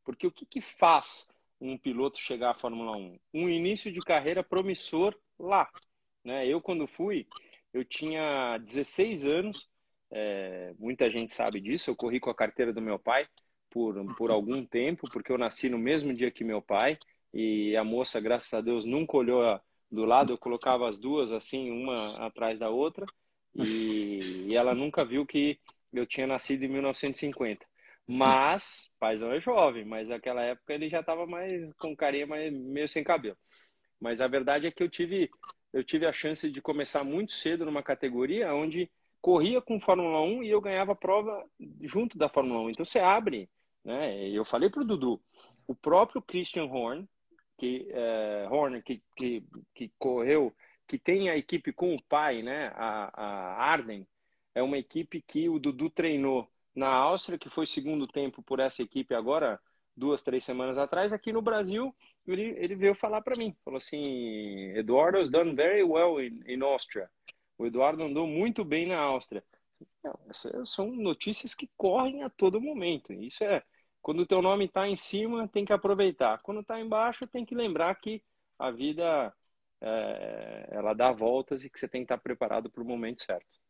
Porque o que, que faz um piloto chegar à Fórmula 1? Um início de carreira promissor lá. Né? Eu, quando fui, eu tinha 16 anos, é, muita gente sabe disso, eu corri com a carteira do meu pai por, por algum tempo, porque eu nasci no mesmo dia que meu pai, e a moça, graças a Deus, nunca olhou a, do lado, eu colocava as duas assim, uma atrás da outra, e, e ela nunca viu que eu tinha nascido em 1950. Mas, paizão é jovem, mas naquela época ele já estava mais com carinha mais, meio sem cabelo. Mas a verdade é que eu tive, eu tive a chance de começar muito cedo numa categoria onde corria com Fórmula 1 e eu ganhava prova junto da Fórmula 1. Então você abre, né? Eu falei pro Dudu, o próprio Christian Horn, que é, Horner que, que, que correu, que tem a equipe com o pai, né? A, a Arden é uma equipe que o Dudu treinou na Áustria, que foi segundo tempo por essa equipe agora, duas, três semanas atrás. Aqui no Brasil, ele, ele veio falar para mim, falou assim, Eduardo has done very well in, in Austria. O Eduardo andou muito bem na Áustria. Não, essas são notícias que correm a todo momento. Isso é, Quando o teu nome está em cima, tem que aproveitar. Quando está embaixo, tem que lembrar que a vida é, ela dá voltas e que você tem que estar tá preparado para o momento certo.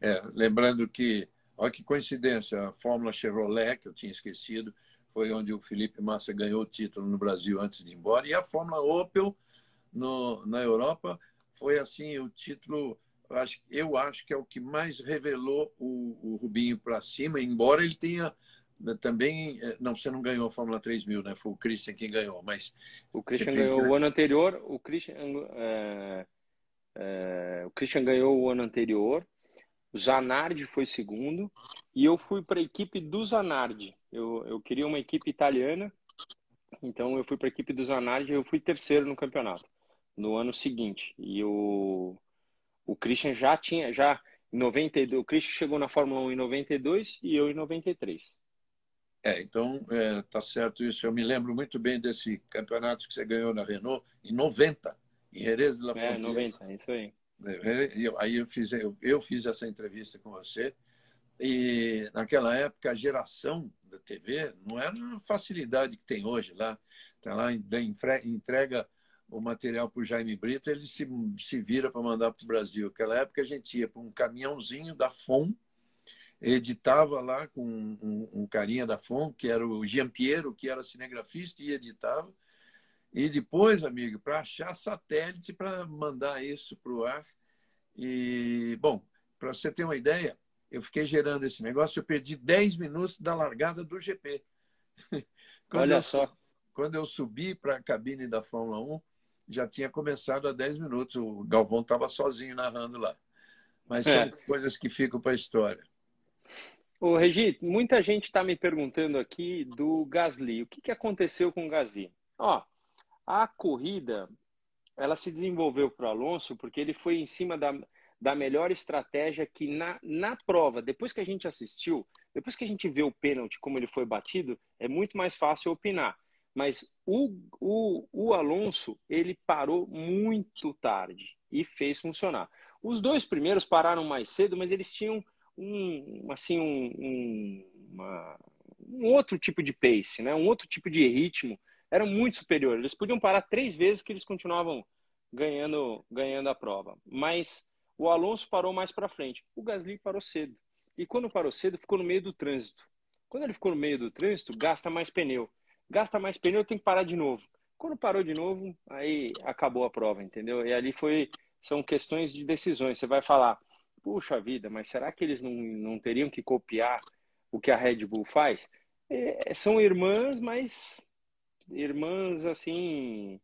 É, lembrando que, olha que coincidência, a Fórmula Chevrolet, que eu tinha esquecido, foi onde o Felipe Massa ganhou o título no Brasil antes de ir embora, e a Fórmula Opel no, na Europa foi assim o título eu acho, eu acho que é o que mais revelou o, o Rubinho para cima, embora ele tenha também. Eh, não, você não ganhou a Fórmula 3000, né? Foi o Christian quem ganhou, mas. O Christian ganhou o ano anterior, o Christian, é, é, o Christian ganhou o ano anterior, o Zanardi foi segundo, e eu fui para a equipe do Zanardi. Eu, eu queria uma equipe italiana, então eu fui para a equipe do Zanardi e eu fui terceiro no campeonato no ano seguinte. E o o Christian já tinha, já em 92, o Christian chegou na Fórmula 1 em 92 e eu em 93. É, então é, tá certo isso. Eu me lembro muito bem desse campeonato que você ganhou na Renault em 90, em Jerez de la Frontier. É, 90, isso aí. É, aí eu fiz, eu, eu fiz essa entrevista com você e naquela época a geração da TV não era a facilidade que tem hoje lá. Tá lá entrega o material para o Jaime Brito, ele se, se vira para mandar para o Brasil. Naquela época a gente ia para um caminhãozinho da FOM, editava lá com um, um, carinha da FOM, que era o Jean Piero, que era cinegrafista e editava. E depois, amigo, para achar satélite para mandar isso para o ar. E, bom, para você ter uma ideia, eu fiquei gerando esse negócio, eu perdi 10 minutos da largada do GP. (laughs) Olha eu, só. Quando eu subi para a cabine da Fórmula 1, já tinha começado há 10 minutos. O Galvão estava sozinho narrando lá. Mas são é. coisas que ficam para a história. Ô, Regi, muita gente está me perguntando aqui do Gasly. O que, que aconteceu com o Gasly? Ó, a corrida ela se desenvolveu para o Alonso porque ele foi em cima da, da melhor estratégia que na, na prova, depois que a gente assistiu, depois que a gente vê o pênalti, como ele foi batido, é muito mais fácil opinar. Mas o, o, o Alonso, ele parou muito tarde e fez funcionar. Os dois primeiros pararam mais cedo, mas eles tinham um, assim, um, um, uma, um outro tipo de pace, né? um outro tipo de ritmo. Era muito superior. Eles podiam parar três vezes que eles continuavam ganhando, ganhando a prova. Mas o Alonso parou mais para frente. O Gasly parou cedo. E quando parou cedo, ficou no meio do trânsito. Quando ele ficou no meio do trânsito, gasta mais pneu gasta mais pneu, tem que parar de novo. Quando parou de novo, aí acabou a prova, entendeu? E ali foi são questões de decisões. Você vai falar, puxa vida, mas será que eles não, não teriam que copiar o que a Red Bull faz? É, são irmãs, mas irmãs assim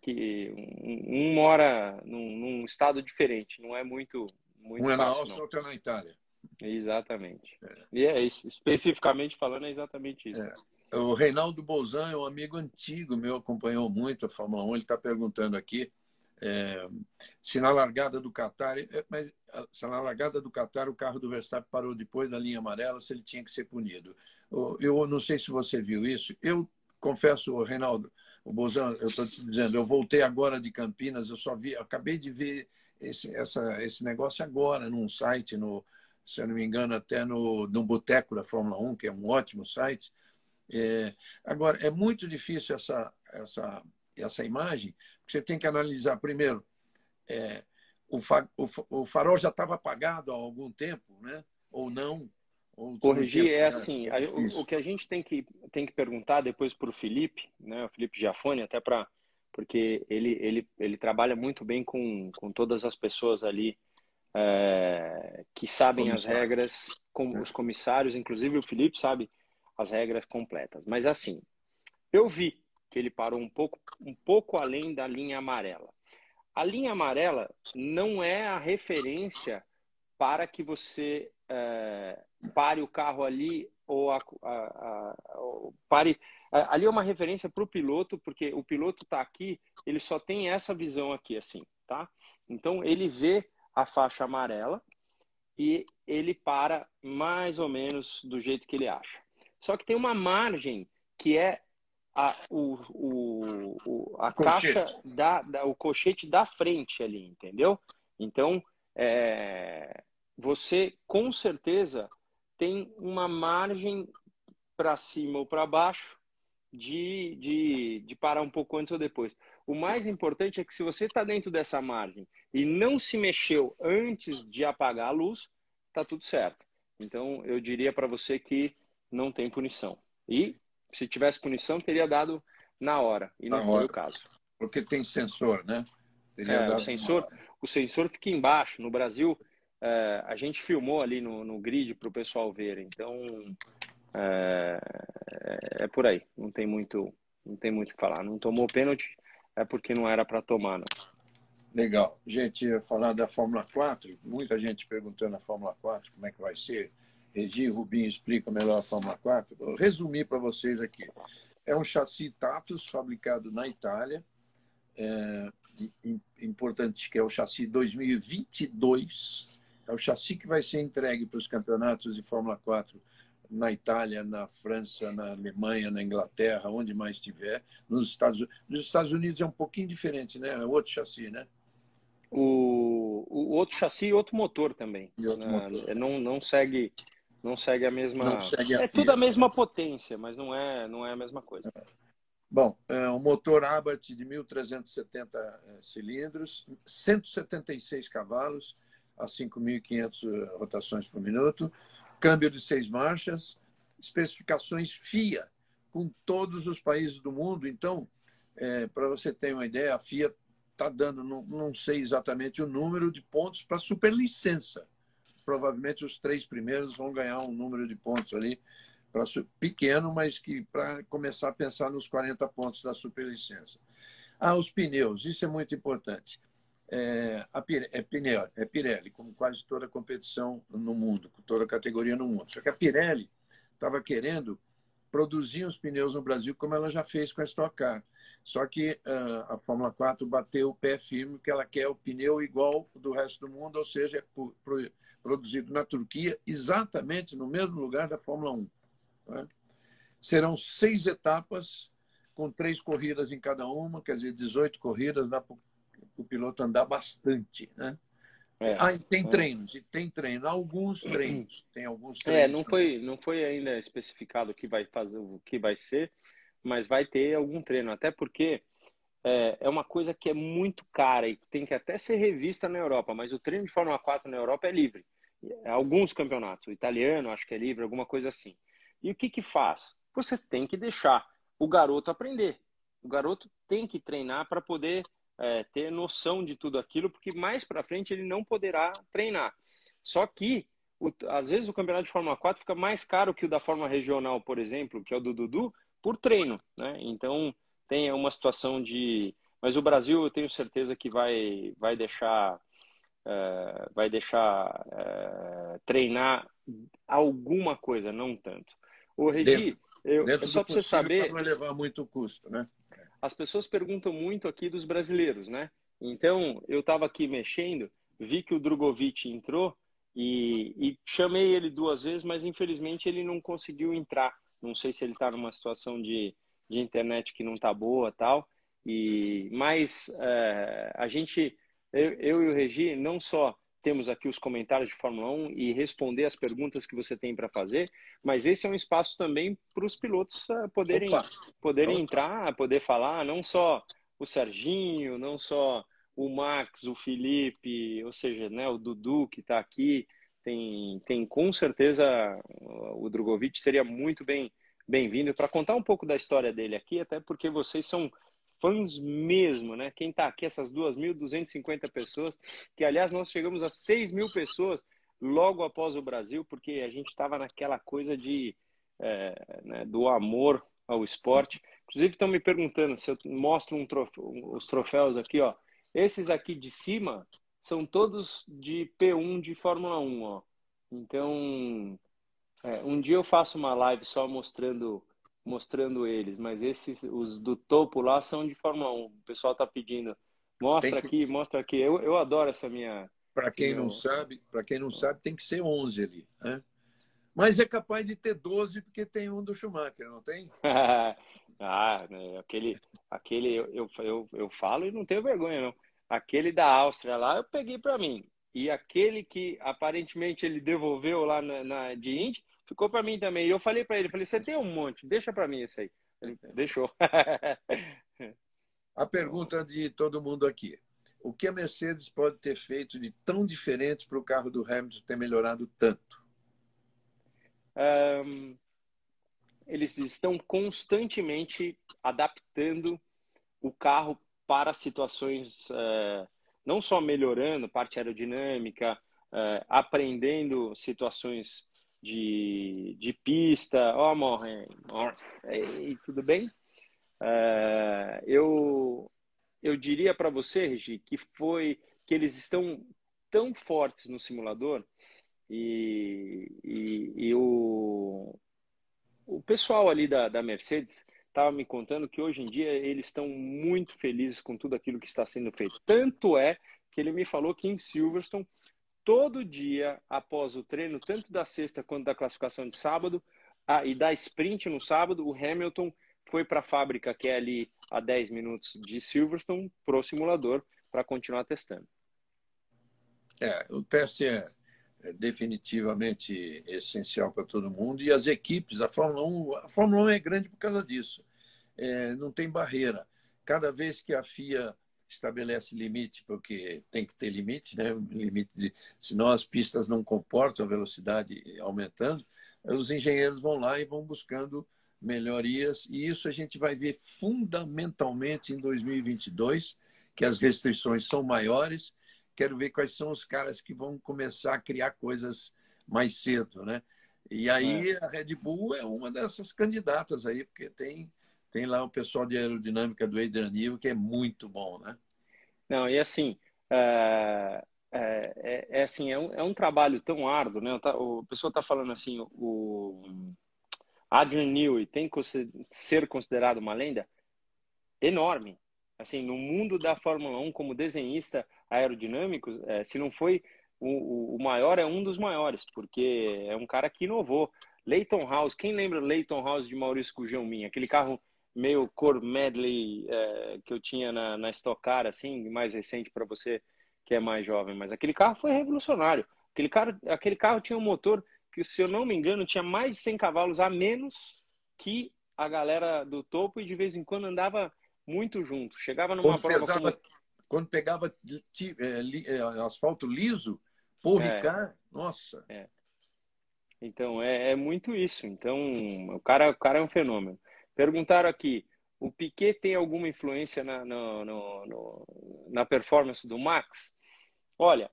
que um, um mora num, num, estado diferente, não é muito muito um é na Áustria, outro é na Itália. Exatamente. É. E é especificamente falando é exatamente isso. É. O Reinaldo Bolzan é um amigo antigo meu, acompanhou muito a Fórmula 1. Ele está perguntando aqui é, se na largada do Qatar, é, mas se na largada do Qatar o carro do Verstappen parou depois da linha amarela, se ele tinha que ser punido. Eu não sei se você viu isso. Eu confesso, Reinaldo, o Bolzan, eu estou te dizendo, eu voltei agora de Campinas, eu só vi, acabei de ver esse, essa, esse negócio agora num site, no, se eu não me engano, até no, no Boteco da Fórmula 1, que é um ótimo site. É, agora, é muito difícil essa, essa, essa imagem, porque você tem que analisar primeiro. É, o, fa, o, farol já estava apagado há algum tempo, né? ou não? Ou Corrigir é assim: o, o, que a gente tem que, tem que perguntar depois para o Felipe, né, o Felipe Giafone, até para. Porque ele, ele, ele trabalha muito bem com, com todas as pessoas ali é, que sabem as regras, com é. os comissários, inclusive o Felipe sabe as regras completas. Mas assim, eu vi que ele parou um pouco, um pouco além da linha amarela. A linha amarela não é a referência para que você é, pare o carro ali ou, a, a, a, ou pare. Ali é uma referência para o piloto, porque o piloto está aqui, ele só tem essa visão aqui, assim, tá? Então ele vê a faixa amarela e ele para mais ou menos do jeito que ele acha. Só que tem uma margem que é a, o, o, o a caixa da, da, o colchete da frente ali, entendeu? Então, é, você com certeza tem uma margem para cima ou para baixo, de, de, de parar um pouco antes ou depois. O mais importante é que se você está dentro dessa margem e não se mexeu antes de apagar a luz, está tudo certo. Então, eu diria para você que não tem punição. E se tivesse punição, teria dado na hora. E não foi o caso. Porque tem sensor, né? É, o, sensor, o sensor fica embaixo. No Brasil, é, a gente filmou ali no, no grid para o pessoal ver. Então, é, é, por aí. Não tem muito não tem muito o que falar. Não tomou pênalti, é porque não era para tomar, não. Legal. Gente, falar da Fórmula 4, muita gente perguntando a Fórmula 4, como é que vai ser. Regi Rubinho explica melhor a Fórmula 4. Vou resumir para vocês aqui. É um chassi Tatus fabricado na Itália. É, importante que é o chassi 2022. É o chassi que vai ser entregue para os campeonatos de Fórmula 4 na Itália, na França, na Alemanha, na Inglaterra, onde mais tiver. Nos Estados, nos Estados Unidos é um pouquinho diferente, né? É outro chassi, né? O, o outro chassi e outro motor também. Outro né? motor. Não, não segue não segue a mesma. Segue a é tudo a mesma potência, mas não é não é a mesma coisa. É. Bom, é um motor Abarth de 1.370 é, cilindros, 176 cavalos, a 5.500 é, rotações por minuto, câmbio de seis marchas, especificações FIA, com todos os países do mundo. Então, é, para você ter uma ideia, a FIA está dando, não, não, sei exatamente o número de pontos para superlicença. Provavelmente os três primeiros vão ganhar um número de pontos ali para pequeno, mas que para começar a pensar nos 40 pontos da superlicença. Ah, os pneus, isso é muito importante é, a Pirelli, é, Pirelli, é Pirelli, como quase toda competição no mundo, toda categoria no mundo. Só que a Pirelli estava querendo produzir os pneus no Brasil como ela já fez com a Stock Car. Só que uh, a Fórmula 4 bateu o pé firme que ela quer o pneu igual do resto do mundo, ou seja, é produzido na Turquia, exatamente no mesmo lugar da Fórmula 1. Né? Serão seis etapas, com três corridas em cada uma, quer dizer, 18 corridas, dá para o piloto andar bastante, né? É, ah, tem é. treinos, e tem treino, alguns treinos, tem alguns é, treinos. É, não foi, não foi ainda especificado o que vai fazer, o que vai ser, mas vai ter algum treino, até porque é, é uma coisa que é muito cara e tem que até ser revista na Europa, mas o treino de Fórmula 4 na Europa é livre. Alguns campeonatos, o italiano acho que é livre, alguma coisa assim. E o que que faz? Você tem que deixar o garoto aprender. O garoto tem que treinar para poder é, ter noção de tudo aquilo, porque mais para frente ele não poderá treinar. Só que, o, às vezes, o campeonato de Fórmula 4 fica mais caro que o da Fórmula Regional, por exemplo, que é o do Dudu, por treino. Né? Então, tem uma situação de. Mas o Brasil, eu tenho certeza que vai, vai deixar. É, vai deixar é, treinar alguma coisa, não tanto. O Regi, eu, dentro só para você saber. Não vai levar muito custo, né? as pessoas perguntam muito aqui dos brasileiros, né? Então, eu estava aqui mexendo, vi que o Drogovic entrou e, e, chamei ele duas vezes, mas infelizmente ele não conseguiu entrar. Não sei se ele está numa situação de, de internet que não está boa tal. E, mas é, a gente, eu, eu e o Regi, não só temos aqui os comentários de Fórmula 1 e responder as perguntas que você tem para fazer, mas esse é um espaço também para os pilotos eh, poderem, poderem entrar, poder falar, não só o Serginho, não só o Max, o Felipe, ou seja, né, o Dudu que está aqui, tem, tem com certeza o Drogovic seria muito bem bem-vindo para contar um pouco da história dele aqui, até porque vocês são fãs mesmo, né? Quem está aqui, essas 2.250 pessoas, que aliás nós chegamos a 6 mil pessoas logo após o Brasil, porque a gente estava naquela coisa de é, né, do amor ao esporte. Inclusive estão me perguntando se eu mostro um troféu, os troféus aqui, ó. Esses aqui de cima são todos de P1 de Fórmula 1, ó. Então, é, um dia eu faço uma live só mostrando mostrando eles, mas esses, os do topo lá, são de Fórmula 1. O pessoal tá pedindo, mostra que... aqui, mostra aqui. Eu, eu adoro essa minha. Para quem não sabe, para quem não sabe, tem que ser 11 ali, né? Mas é capaz de ter 12 porque tem um do Schumacher, não tem? (laughs) ah, né, aquele, aquele eu, eu, eu, eu falo e não tenho vergonha não. Aquele da Áustria lá eu peguei para mim. E aquele que aparentemente ele devolveu lá na, na de Indy ficou para mim também. E eu falei para ele, falei, você tem um monte, deixa para mim isso aí. Ele deixou. (laughs) a pergunta de todo mundo aqui. O que a Mercedes pode ter feito de tão diferente para o carro do Hamilton ter melhorado tanto? Um, eles estão constantemente adaptando o carro para situações, uh, não só melhorando parte aerodinâmica, uh, aprendendo situações de, de pista. Ó, oh, Morren, Ei, tudo bem? Uh, eu, eu diria para você, Regi, que foi que eles estão tão fortes no simulador e, e, e o, o pessoal ali da, da Mercedes estava me contando que hoje em dia eles estão muito felizes com tudo aquilo que está sendo feito. Tanto é que ele me falou que em Silverstone, todo dia após o treino, tanto da sexta quanto da classificação de sábado, ah, e da sprint no sábado, o Hamilton foi para a fábrica que é ali a 10 minutos de Silverstone, pro simulador, para continuar testando. É, o teste é, é definitivamente essencial para todo mundo e as equipes, a Fórmula 1, a Fórmula 1 é grande por causa disso. É, não tem barreira. Cada vez que a FIA estabelece limite, porque tem que ter limite, né? Limite de, senão as pistas não comportam a velocidade aumentando, os engenheiros vão lá e vão buscando melhorias, e isso a gente vai ver fundamentalmente em 2022, que as restrições são maiores. Quero ver quais são os caras que vão começar a criar coisas mais cedo, né? E aí é. a Red Bull é uma dessas candidatas aí, porque tem tem lá o pessoal de aerodinâmica do Adrian Newey, que é muito bom, né? Não, e assim, é, é, é assim, é um, é um trabalho tão árduo, né? O pessoal está falando assim, o Adrian Newey tem que ser considerado uma lenda enorme. Assim, no mundo da Fórmula 1, como desenhista aerodinâmico, é, se não foi o, o maior, é um dos maiores, porque é um cara que inovou. Leighton House, quem lembra Leighton House de Maurício Gugelmin? Aquele carro meio cor medley é, que eu tinha na, na Stock Car, assim, mais recente para você que é mais jovem, mas aquele carro foi revolucionário. Aquele, carro, aquele carro tinha um motor que, se eu não me engano, tinha mais de 100 cavalos a menos que a galera do topo e de vez em quando andava muito junto. Chegava numa quando prova pesava, como... Quando pegava é, é, asfalto liso, por é, Ricard, nossa. É. Então, é, é, muito isso. Então, o cara, o cara é um fenômeno. Perguntaram aqui, o Piquet tem alguma influência na, no, no, no, na performance do Max? Olha,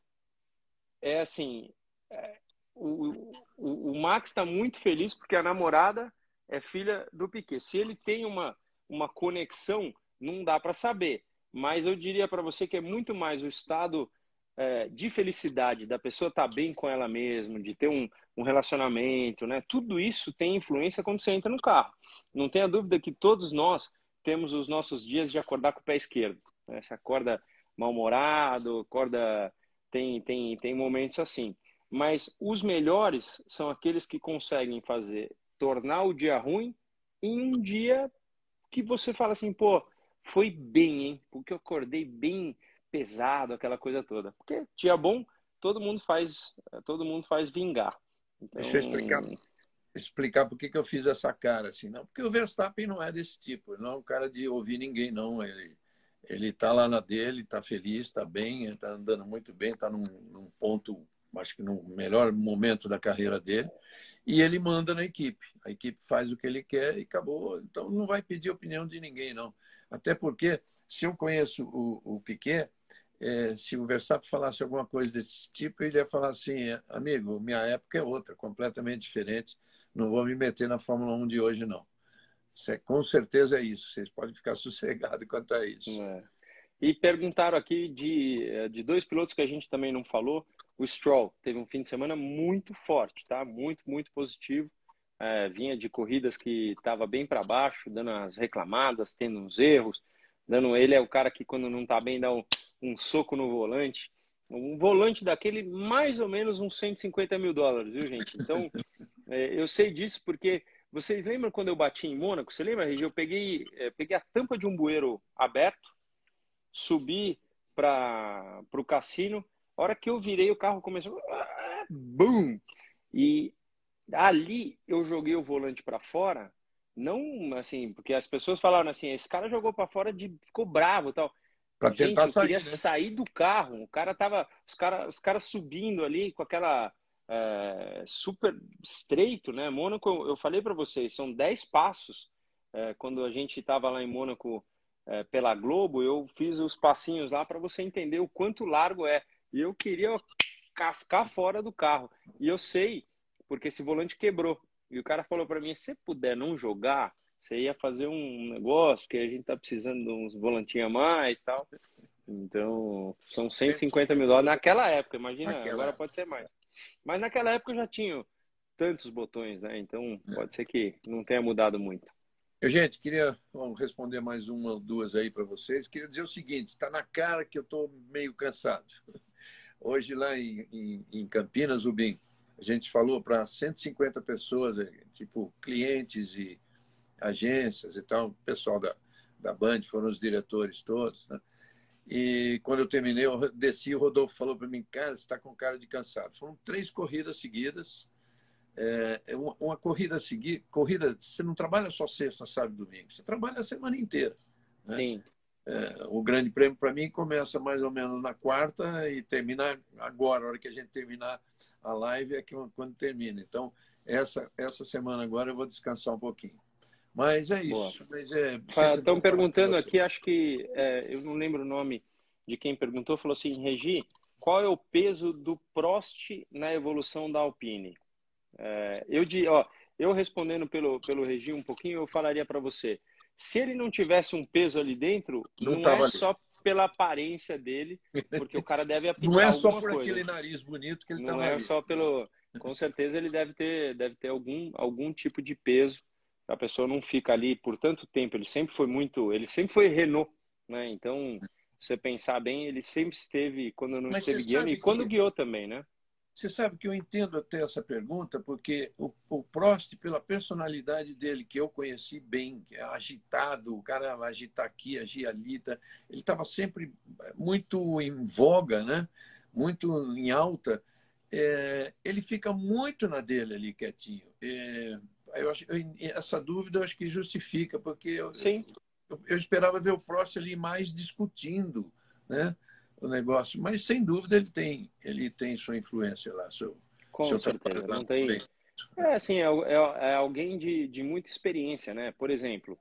é assim, é, o, o, o Max está muito feliz porque a namorada é filha do Piquet. Se ele tem uma, uma conexão, não dá para saber. Mas eu diria para você que é muito mais o estado é, de felicidade da pessoa estar tá bem com ela mesma, de ter um, um relacionamento, né? Tudo isso tem influência quando você entra no carro. Não tenha dúvida que todos nós temos os nossos dias de acordar com o pé esquerdo. Né? Você acorda mal-humorado, acorda... Tem, tem, tem momentos assim. Mas os melhores são aqueles que conseguem fazer, tornar o dia ruim em um dia que você fala assim, pô, foi bem, hein? Porque eu acordei bem pesado, aquela coisa toda. Porque dia bom, todo mundo faz, todo mundo faz vingar. Então... Deixa eu explicar, explicar por que, que eu fiz essa cara assim, não? Porque o Verstappen não é desse tipo, não é um cara de ouvir ninguém, não. Ele ele está lá na dele, está feliz, está bem, está andando muito bem, está num, num ponto acho que no melhor momento da carreira dele, e ele manda na equipe. A equipe faz o que ele quer e acabou. Então não vai pedir opinião de ninguém, não. Até porque, se eu conheço o, o Piquet, é, se o Verstappen falasse alguma coisa desse tipo, ele ia falar assim: amigo, minha época é outra, completamente diferente. Não vou me meter na Fórmula 1 de hoje, não. É, com certeza é isso. Vocês podem ficar (laughs) sossegados quanto a isso. É. E perguntaram aqui de, de dois pilotos que a gente também não falou. O Stroll teve um fim de semana muito forte, tá? Muito, muito positivo. É, vinha de corridas que estava bem para baixo, dando as reclamadas, tendo uns erros. Dando, ele é o cara que quando não está bem dá um, um soco no volante. Um volante daquele mais ou menos uns 150 mil dólares, viu, gente? Então, (laughs) é, eu sei disso porque vocês lembram quando eu bati em Mônaco? Você lembra, Regi? Eu peguei, é, peguei a tampa de um bueiro aberto, subi para o cassino, a hora que eu virei, o carro começou. Boom! E Ali eu joguei o volante para fora, não assim, porque as pessoas falaram assim, esse cara jogou para fora de ficou bravo, tal. Para tentar eu queria sair, né? sair do carro. O cara tava, os caras, os caras subindo ali com aquela é, super estreito, né? Mônaco, eu falei para vocês, são 10 passos. É, quando a gente estava lá em Mônaco é, pela Globo, eu fiz os passinhos lá para você entender o quanto largo é. E eu queria cascar fora do carro. E eu sei, porque esse volante quebrou. E o cara falou para mim: se puder não jogar, você ia fazer um negócio que a gente tá precisando de uns volantinhos a mais tal. Então, são 150 mil dólares naquela época, imagina, naquela... agora pode ser mais. Mas naquela época eu já tinha tantos botões, né? Então, pode ser que não tenha mudado muito. Eu, gente, queria responder mais uma ou duas aí para vocês. Queria dizer o seguinte: está na cara que eu estou meio cansado. Hoje, lá em, em, em Campinas, Rubim, a gente falou para 150 pessoas, eh, tipo clientes e agências e tal, o pessoal da, da Band, foram os diretores todos. Né? E quando eu terminei, eu desci, o Rodolfo falou para mim, cara, você está com cara de cansado. Foram três corridas seguidas. É, uma, uma, corrida seguida, corrida, você não trabalha só sexta, sábado e domingo, você trabalha a semana inteira. Né? Sim. É, o grande prêmio para mim começa mais ou menos na quarta e termina agora, a hora que a gente terminar a live é que quando termina. Então, essa, essa semana agora eu vou descansar um pouquinho. Mas é isso. Mas é, Estão perguntando aqui, acho que é, eu não lembro o nome de quem perguntou, falou assim, Regi, qual é o peso do Prost na evolução da Alpine? É, eu, de, ó, eu respondendo pelo, pelo Regi um pouquinho, eu falaria para você, se ele não tivesse um peso ali dentro, não, não é ali. só pela aparência dele, porque o cara deve apitar (laughs) Não é só por coisa. aquele nariz bonito que ele Não é ali. só pelo... Com certeza ele deve ter, deve ter algum, algum tipo de peso a pessoa não fica ali por tanto tempo. Ele sempre foi muito, ele sempre foi Renault, né? Então, você pensar bem, ele sempre esteve quando não Mas esteve guiando e quando guiou também, né? Você sabe que eu entendo até essa pergunta, porque o, o Prost, pela personalidade dele, que eu conheci bem, que é agitado, o cara agita aqui, agita ali, tá, ele estava sempre muito em voga, né? muito em alta. É, ele fica muito na dele ali, quietinho. É, eu acho, eu, essa dúvida eu acho que justifica, porque eu. Eu, eu, esperava ver o Prost ali mais discutindo né, o negócio, mas sem dúvida ele tem, ele tem sua influência lá. Seu, Com seu certeza, não tem. É assim, é, é, é, alguém de, de muita experiência, né? Por exemplo,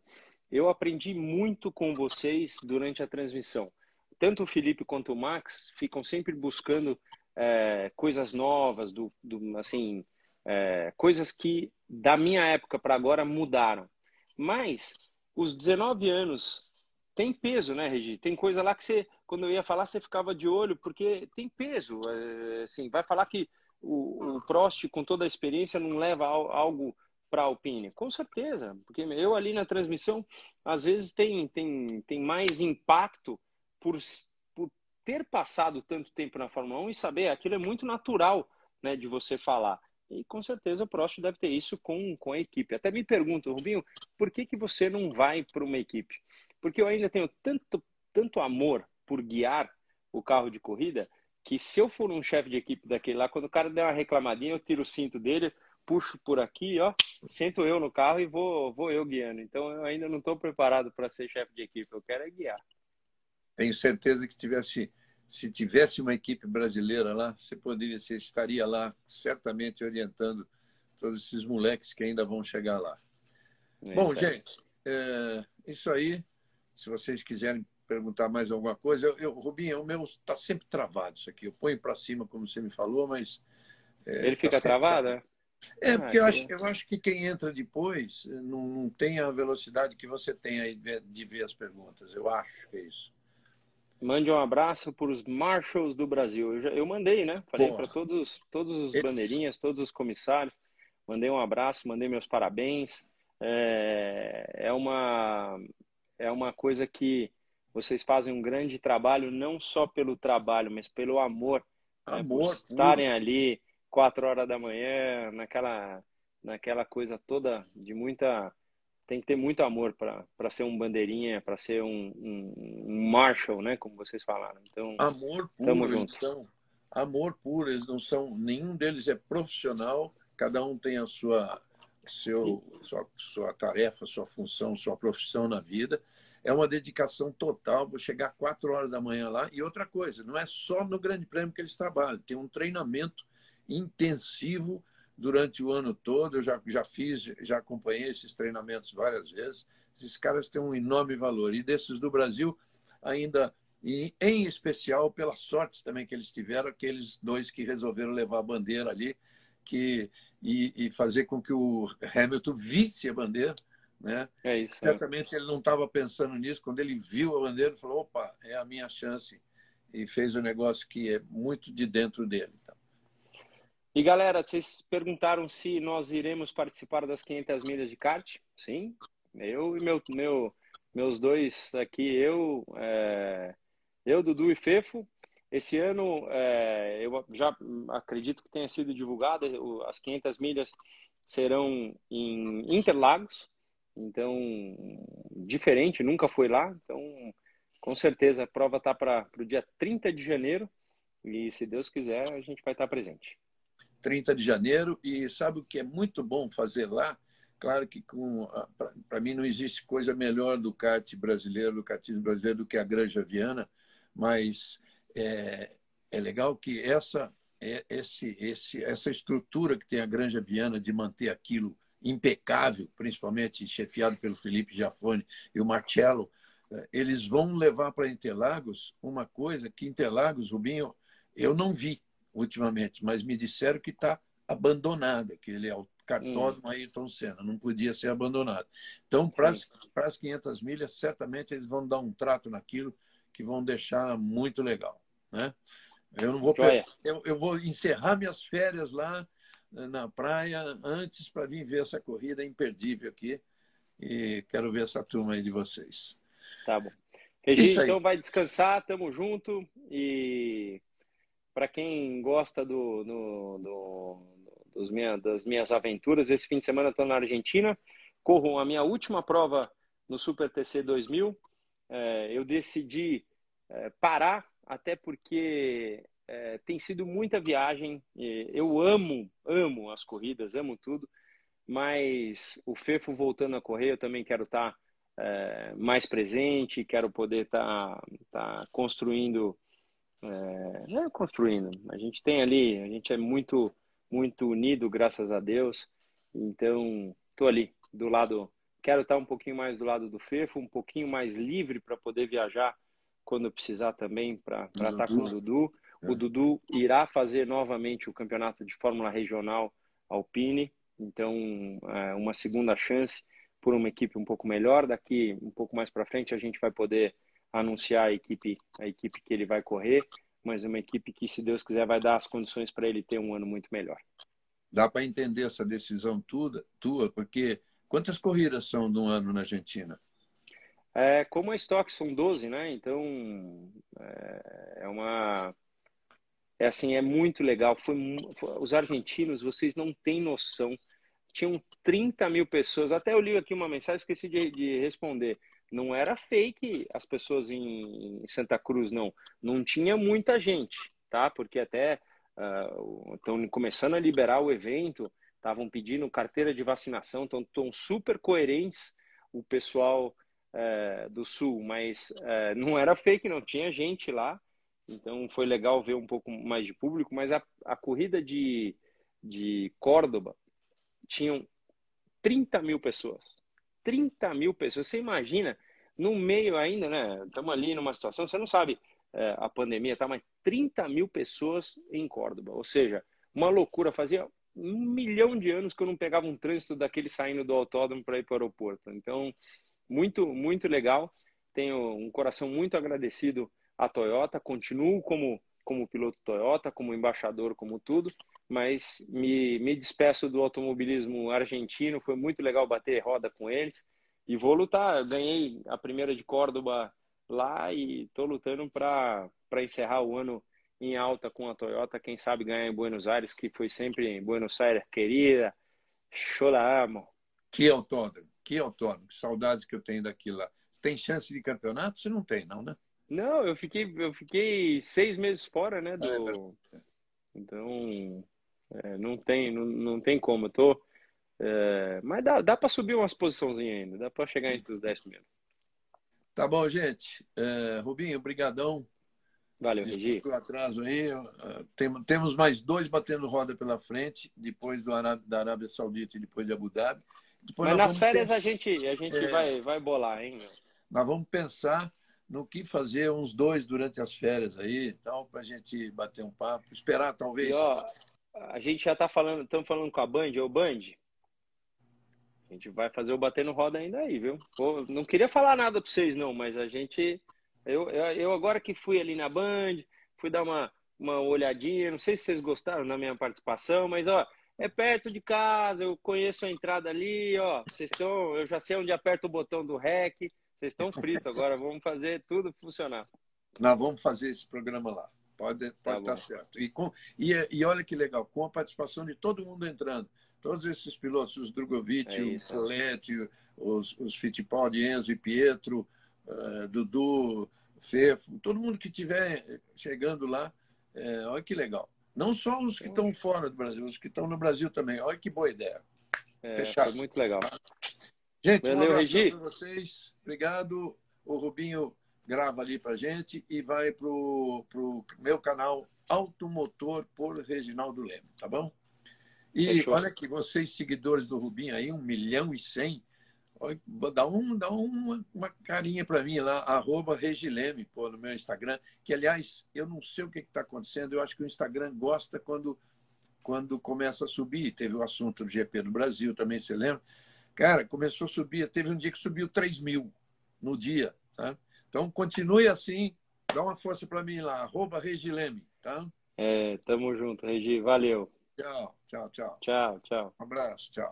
eu aprendi muito com vocês durante a transmissão. Tanto o Felipe quanto o Max ficam sempre buscando é, coisas novas, do, do assim, é, coisas que da minha época para agora mudaram. Mas os 19 anos tem peso, né, Regi? Tem coisa lá que você, quando eu ia falar, você ficava de olho, porque tem peso. É, assim, vai falar que o, o Prost, com toda a experiência, não leva algo para a Alpine? Com certeza, porque eu ali na transmissão, às vezes tem, tem, tem mais impacto por, por ter passado tanto tempo na Fórmula 1 e saber, aquilo é muito natural né, de você falar. E com certeza o Prost deve ter isso com, com a equipe. Até me pergunto, Rubinho, por que, que você não vai para uma equipe? Porque eu ainda tenho tanto, tanto amor por guiar o carro de corrida que se eu for um chefe de equipe daquele lá, quando o cara der uma reclamadinha, eu tiro o cinto dele, puxo por aqui, ó, sento eu no carro e vou, vou eu guiando. Então eu ainda não estou preparado para ser chefe de equipe, eu quero é guiar. Tenho certeza que se tivesse se tivesse uma equipe brasileira lá, você poderia, você estaria lá certamente orientando todos esses moleques que ainda vão chegar lá. É Bom, gente, é, isso aí. Se vocês quiserem perguntar mais alguma coisa, eu, eu Rubinho, o meu está sempre travado isso aqui. Eu ponho para cima, como você me falou, mas é, ele tá fica travado, é? É, porque ah, eu, acho, eu acho que quem entra depois não, não tem a velocidade que você tem aí de ver as perguntas. Eu acho que é isso. Mande um abraço para os Marshalls do Brasil. Eu, já, eu mandei, né? Falei para todos, todos os Esse... bandeirinhas, todos os comissários. Mandei um abraço, mandei meus parabéns. É, é, uma, é uma coisa que vocês fazem um grande trabalho, não só pelo trabalho, mas pelo amor. Né? Amor. Né? estarem ali quatro horas da manhã, naquela, naquela coisa toda de muita tem que ter muito amor para ser um bandeirinha, para ser um, um, um, Marshall, né? Como vocês falaram. Então, amor puro, junto. Então, amor puro, eles não são, nenhum deles é profissional cada um tem a sua, seu, sua, sua tarefa, sua função, sua profissão na vida. É uma dedicação total. Vou chegar quatro horas da manhã lá. E outra coisa, não é só no Grande Prêmio que eles trabalham, tem um treinamento intensivo durante o ano todo. Eu já, já fiz, já acompanhei esses treinamentos várias vezes. Esses caras têm um enorme valor. E desses do Brasil, ainda e em especial pela sorte também que eles tiveram, aqueles dois que resolveram levar a bandeira ali que, e, e fazer com que o Hamilton visse a bandeira. Né? É isso. É. Certamente é. ele não estava pensando nisso. Quando ele viu a bandeira, ele falou: opa, é a minha chance. E fez um negócio que é muito de dentro dele. E galera, vocês perguntaram se nós iremos participar das 500 milhas de kart? Sim, eu e meu, meu, meus dois aqui, eu, é, eu, Dudu e Fefo. Esse ano, é, eu já acredito que tenha sido divulgado, as 500 milhas serão em Interlagos, então, diferente, nunca foi lá, então, com certeza a prova está para o dia 30 de janeiro, e se Deus quiser, a gente vai estar presente. 30 de janeiro. E sabe o que é muito bom fazer lá? Claro que para mim não existe coisa melhor do kart brasileiro, do kartismo brasileiro, do que a Granja Viana, mas é, é legal que essa é, esse, esse, essa estrutura que tem a Granja Viana de manter aquilo impecável, principalmente chefiado pelo Felipe Giafone e o Marcello, é, eles vão levar para Interlagos uma coisa que Interlagos, Rubinho, eu não vi ultimamente, mas me disseram que está abandonada, que ele é o cartódromo hum. Ayrton Senna, não podia ser abandonado. Então, para as 500 milhas, certamente eles vão dar um trato naquilo que vão deixar muito legal. Né? Eu não vou eu, eu vou encerrar minhas férias lá eh, na praia antes para vir ver essa corrida imperdível aqui e quero ver essa turma aí de vocês. Tá bom. Regi, então vai descansar, tamo junto e para quem gosta do, do, do dos minha, das minhas aventuras, esse fim de semana estou na Argentina, corro a minha última prova no Super TC 2000. É, eu decidi é, parar, até porque é, tem sido muita viagem. Eu amo, amo as corridas, amo tudo, mas o Fefo voltando a correr, eu também quero estar tá, é, mais presente, quero poder estar tá, tá construindo é, é, construindo. A gente tem ali, a gente é muito, muito unido, graças a Deus. Então, tô ali do lado. Quero estar um pouquinho mais do lado do Fefo, um pouquinho mais livre para poder viajar quando precisar também para estar com o Dudu. O é. Dudu irá fazer novamente o campeonato de Fórmula Regional Alpine. Então, é uma segunda chance por uma equipe um pouco melhor. Daqui um pouco mais para frente a gente vai poder anunciar a equipe, a equipe que ele vai correr, mas uma equipe que, se Deus quiser, vai dar as condições para ele ter um ano muito melhor. Dá para entender essa decisão tua, tua, porque quantas corridas são de um ano na Argentina? É, como a Stock são 12, né? Então é, é uma é assim, é muito legal. Foi, foi, os argentinos, vocês não têm noção. Tinham 30 mil pessoas. Até eu li aqui uma mensagem, esqueci de, de responder não era fake as pessoas em, Santa Cruz, não. Não tinha muita gente, tá? Porque até estão uh, começando a liberar o evento, estavam pedindo carteira de vacinação, estão super coerentes o pessoal uh, do Sul, mas uh, não era fake, não tinha gente lá. Então foi legal ver um pouco mais de público, mas a, a corrida de, de Córdoba tinham 30 mil pessoas. 30 mil pessoas. Você imagina, no meio ainda, né? Estamos ali numa situação, você não sabe é, a pandemia, tá? Mas 30 mil pessoas em Córdoba. Ou seja, uma loucura. Fazia um milhão de anos que eu não pegava um trânsito daquele saindo do autódromo para ir para o aeroporto. Então, muito, muito legal. Tenho um coração muito agradecido à Toyota. Continuo como, como piloto Toyota, como embaixador, como tudo mas me, me despeço do automobilismo argentino. Foi muito legal bater roda com eles e vou lutar. Ganhei a primeira de Córdoba lá e estou lutando para encerrar o ano em alta com a Toyota. Quem sabe ganhar em Buenos Aires, que foi sempre em Buenos Aires, querida. Chola amo. Que autódromo, que autódromo. Que saudades que eu tenho daqui lá. Tem chance de campeonato? Você não tem, não, né? Não, eu fiquei, eu fiquei seis meses fora, né? Do... É então, É, não, tem, não, não tem como. Eu tô, é, mas dá, dá para subir umas posiçãozinhas ainda, dá para chegar entre os 10 primeiros. Tá bom, gente. É, Rubinho, brigadão. Valeu, Regi. Pelo atraso aí. Tem, temos mais dois batendo roda pela frente, depois do Arábia, da Arábia Saudita e depois de Abu Dhabi. Depois Mas nas férias a gente, a gente é, vai, vai bolar, hein? Meu? Nós vamos pensar no que fazer uns dois durante as férias aí, então, para a gente bater um papo, esperar talvez. E, ó, a gente já está falando, estamos falando com a Band, ou Band. A gente vai fazer o batendo roda ainda aí, viu? Pô, não queria falar nada para vocês não, mas a gente, eu, eu agora que fui ali na Band, fui dar uma uma olhadinha, não sei se vocês gostaram da minha participação, mas ó, é perto de casa, eu conheço a entrada ali, ó. Vocês estão, eu já sei onde aperta o botão do REC. Vocês estão fritos agora, vamos fazer tudo funcionar. Nós vamos fazer esse programa lá. Pode, pode tá estar certo. E, com, e, e olha que legal, com a participação de todo mundo entrando. Todos esses pilotos, os Drogovic, é o Coletti, os, os Fittipaldi, Enzo e Pietro, uh, Dudu, Fefo, todo mundo que estiver chegando lá, é, olha que legal. Não só os que estão fora do Brasil, os que estão no Brasil também. Olha que boa ideia. É, Fechado. Muito legal. Gente, Valeu, um Regi. para vocês. Obrigado. O Rubinho grava ali para gente e vai para o meu canal Automotor por Reginaldo Leme, tá bom? E Fechou. olha que vocês, seguidores do Rubinho aí, um milhão e cem, dá, um, dá uma, uma carinha para mim lá, arroba Regileme, pô, no meu Instagram, que aliás, eu não sei o que está acontecendo, eu acho que o Instagram gosta quando, quando começa a subir. Teve o assunto do GP do Brasil também, você lembra? Cara, começou a subir, teve um dia que subiu 3 mil no dia, tá? Então, continue assim, dá uma força para mim lá, arroba Regileme, tá? É, tamo junto, Regi, valeu. Tchau, tchau, tchau. Tchau, tchau. Um abraço, tchau.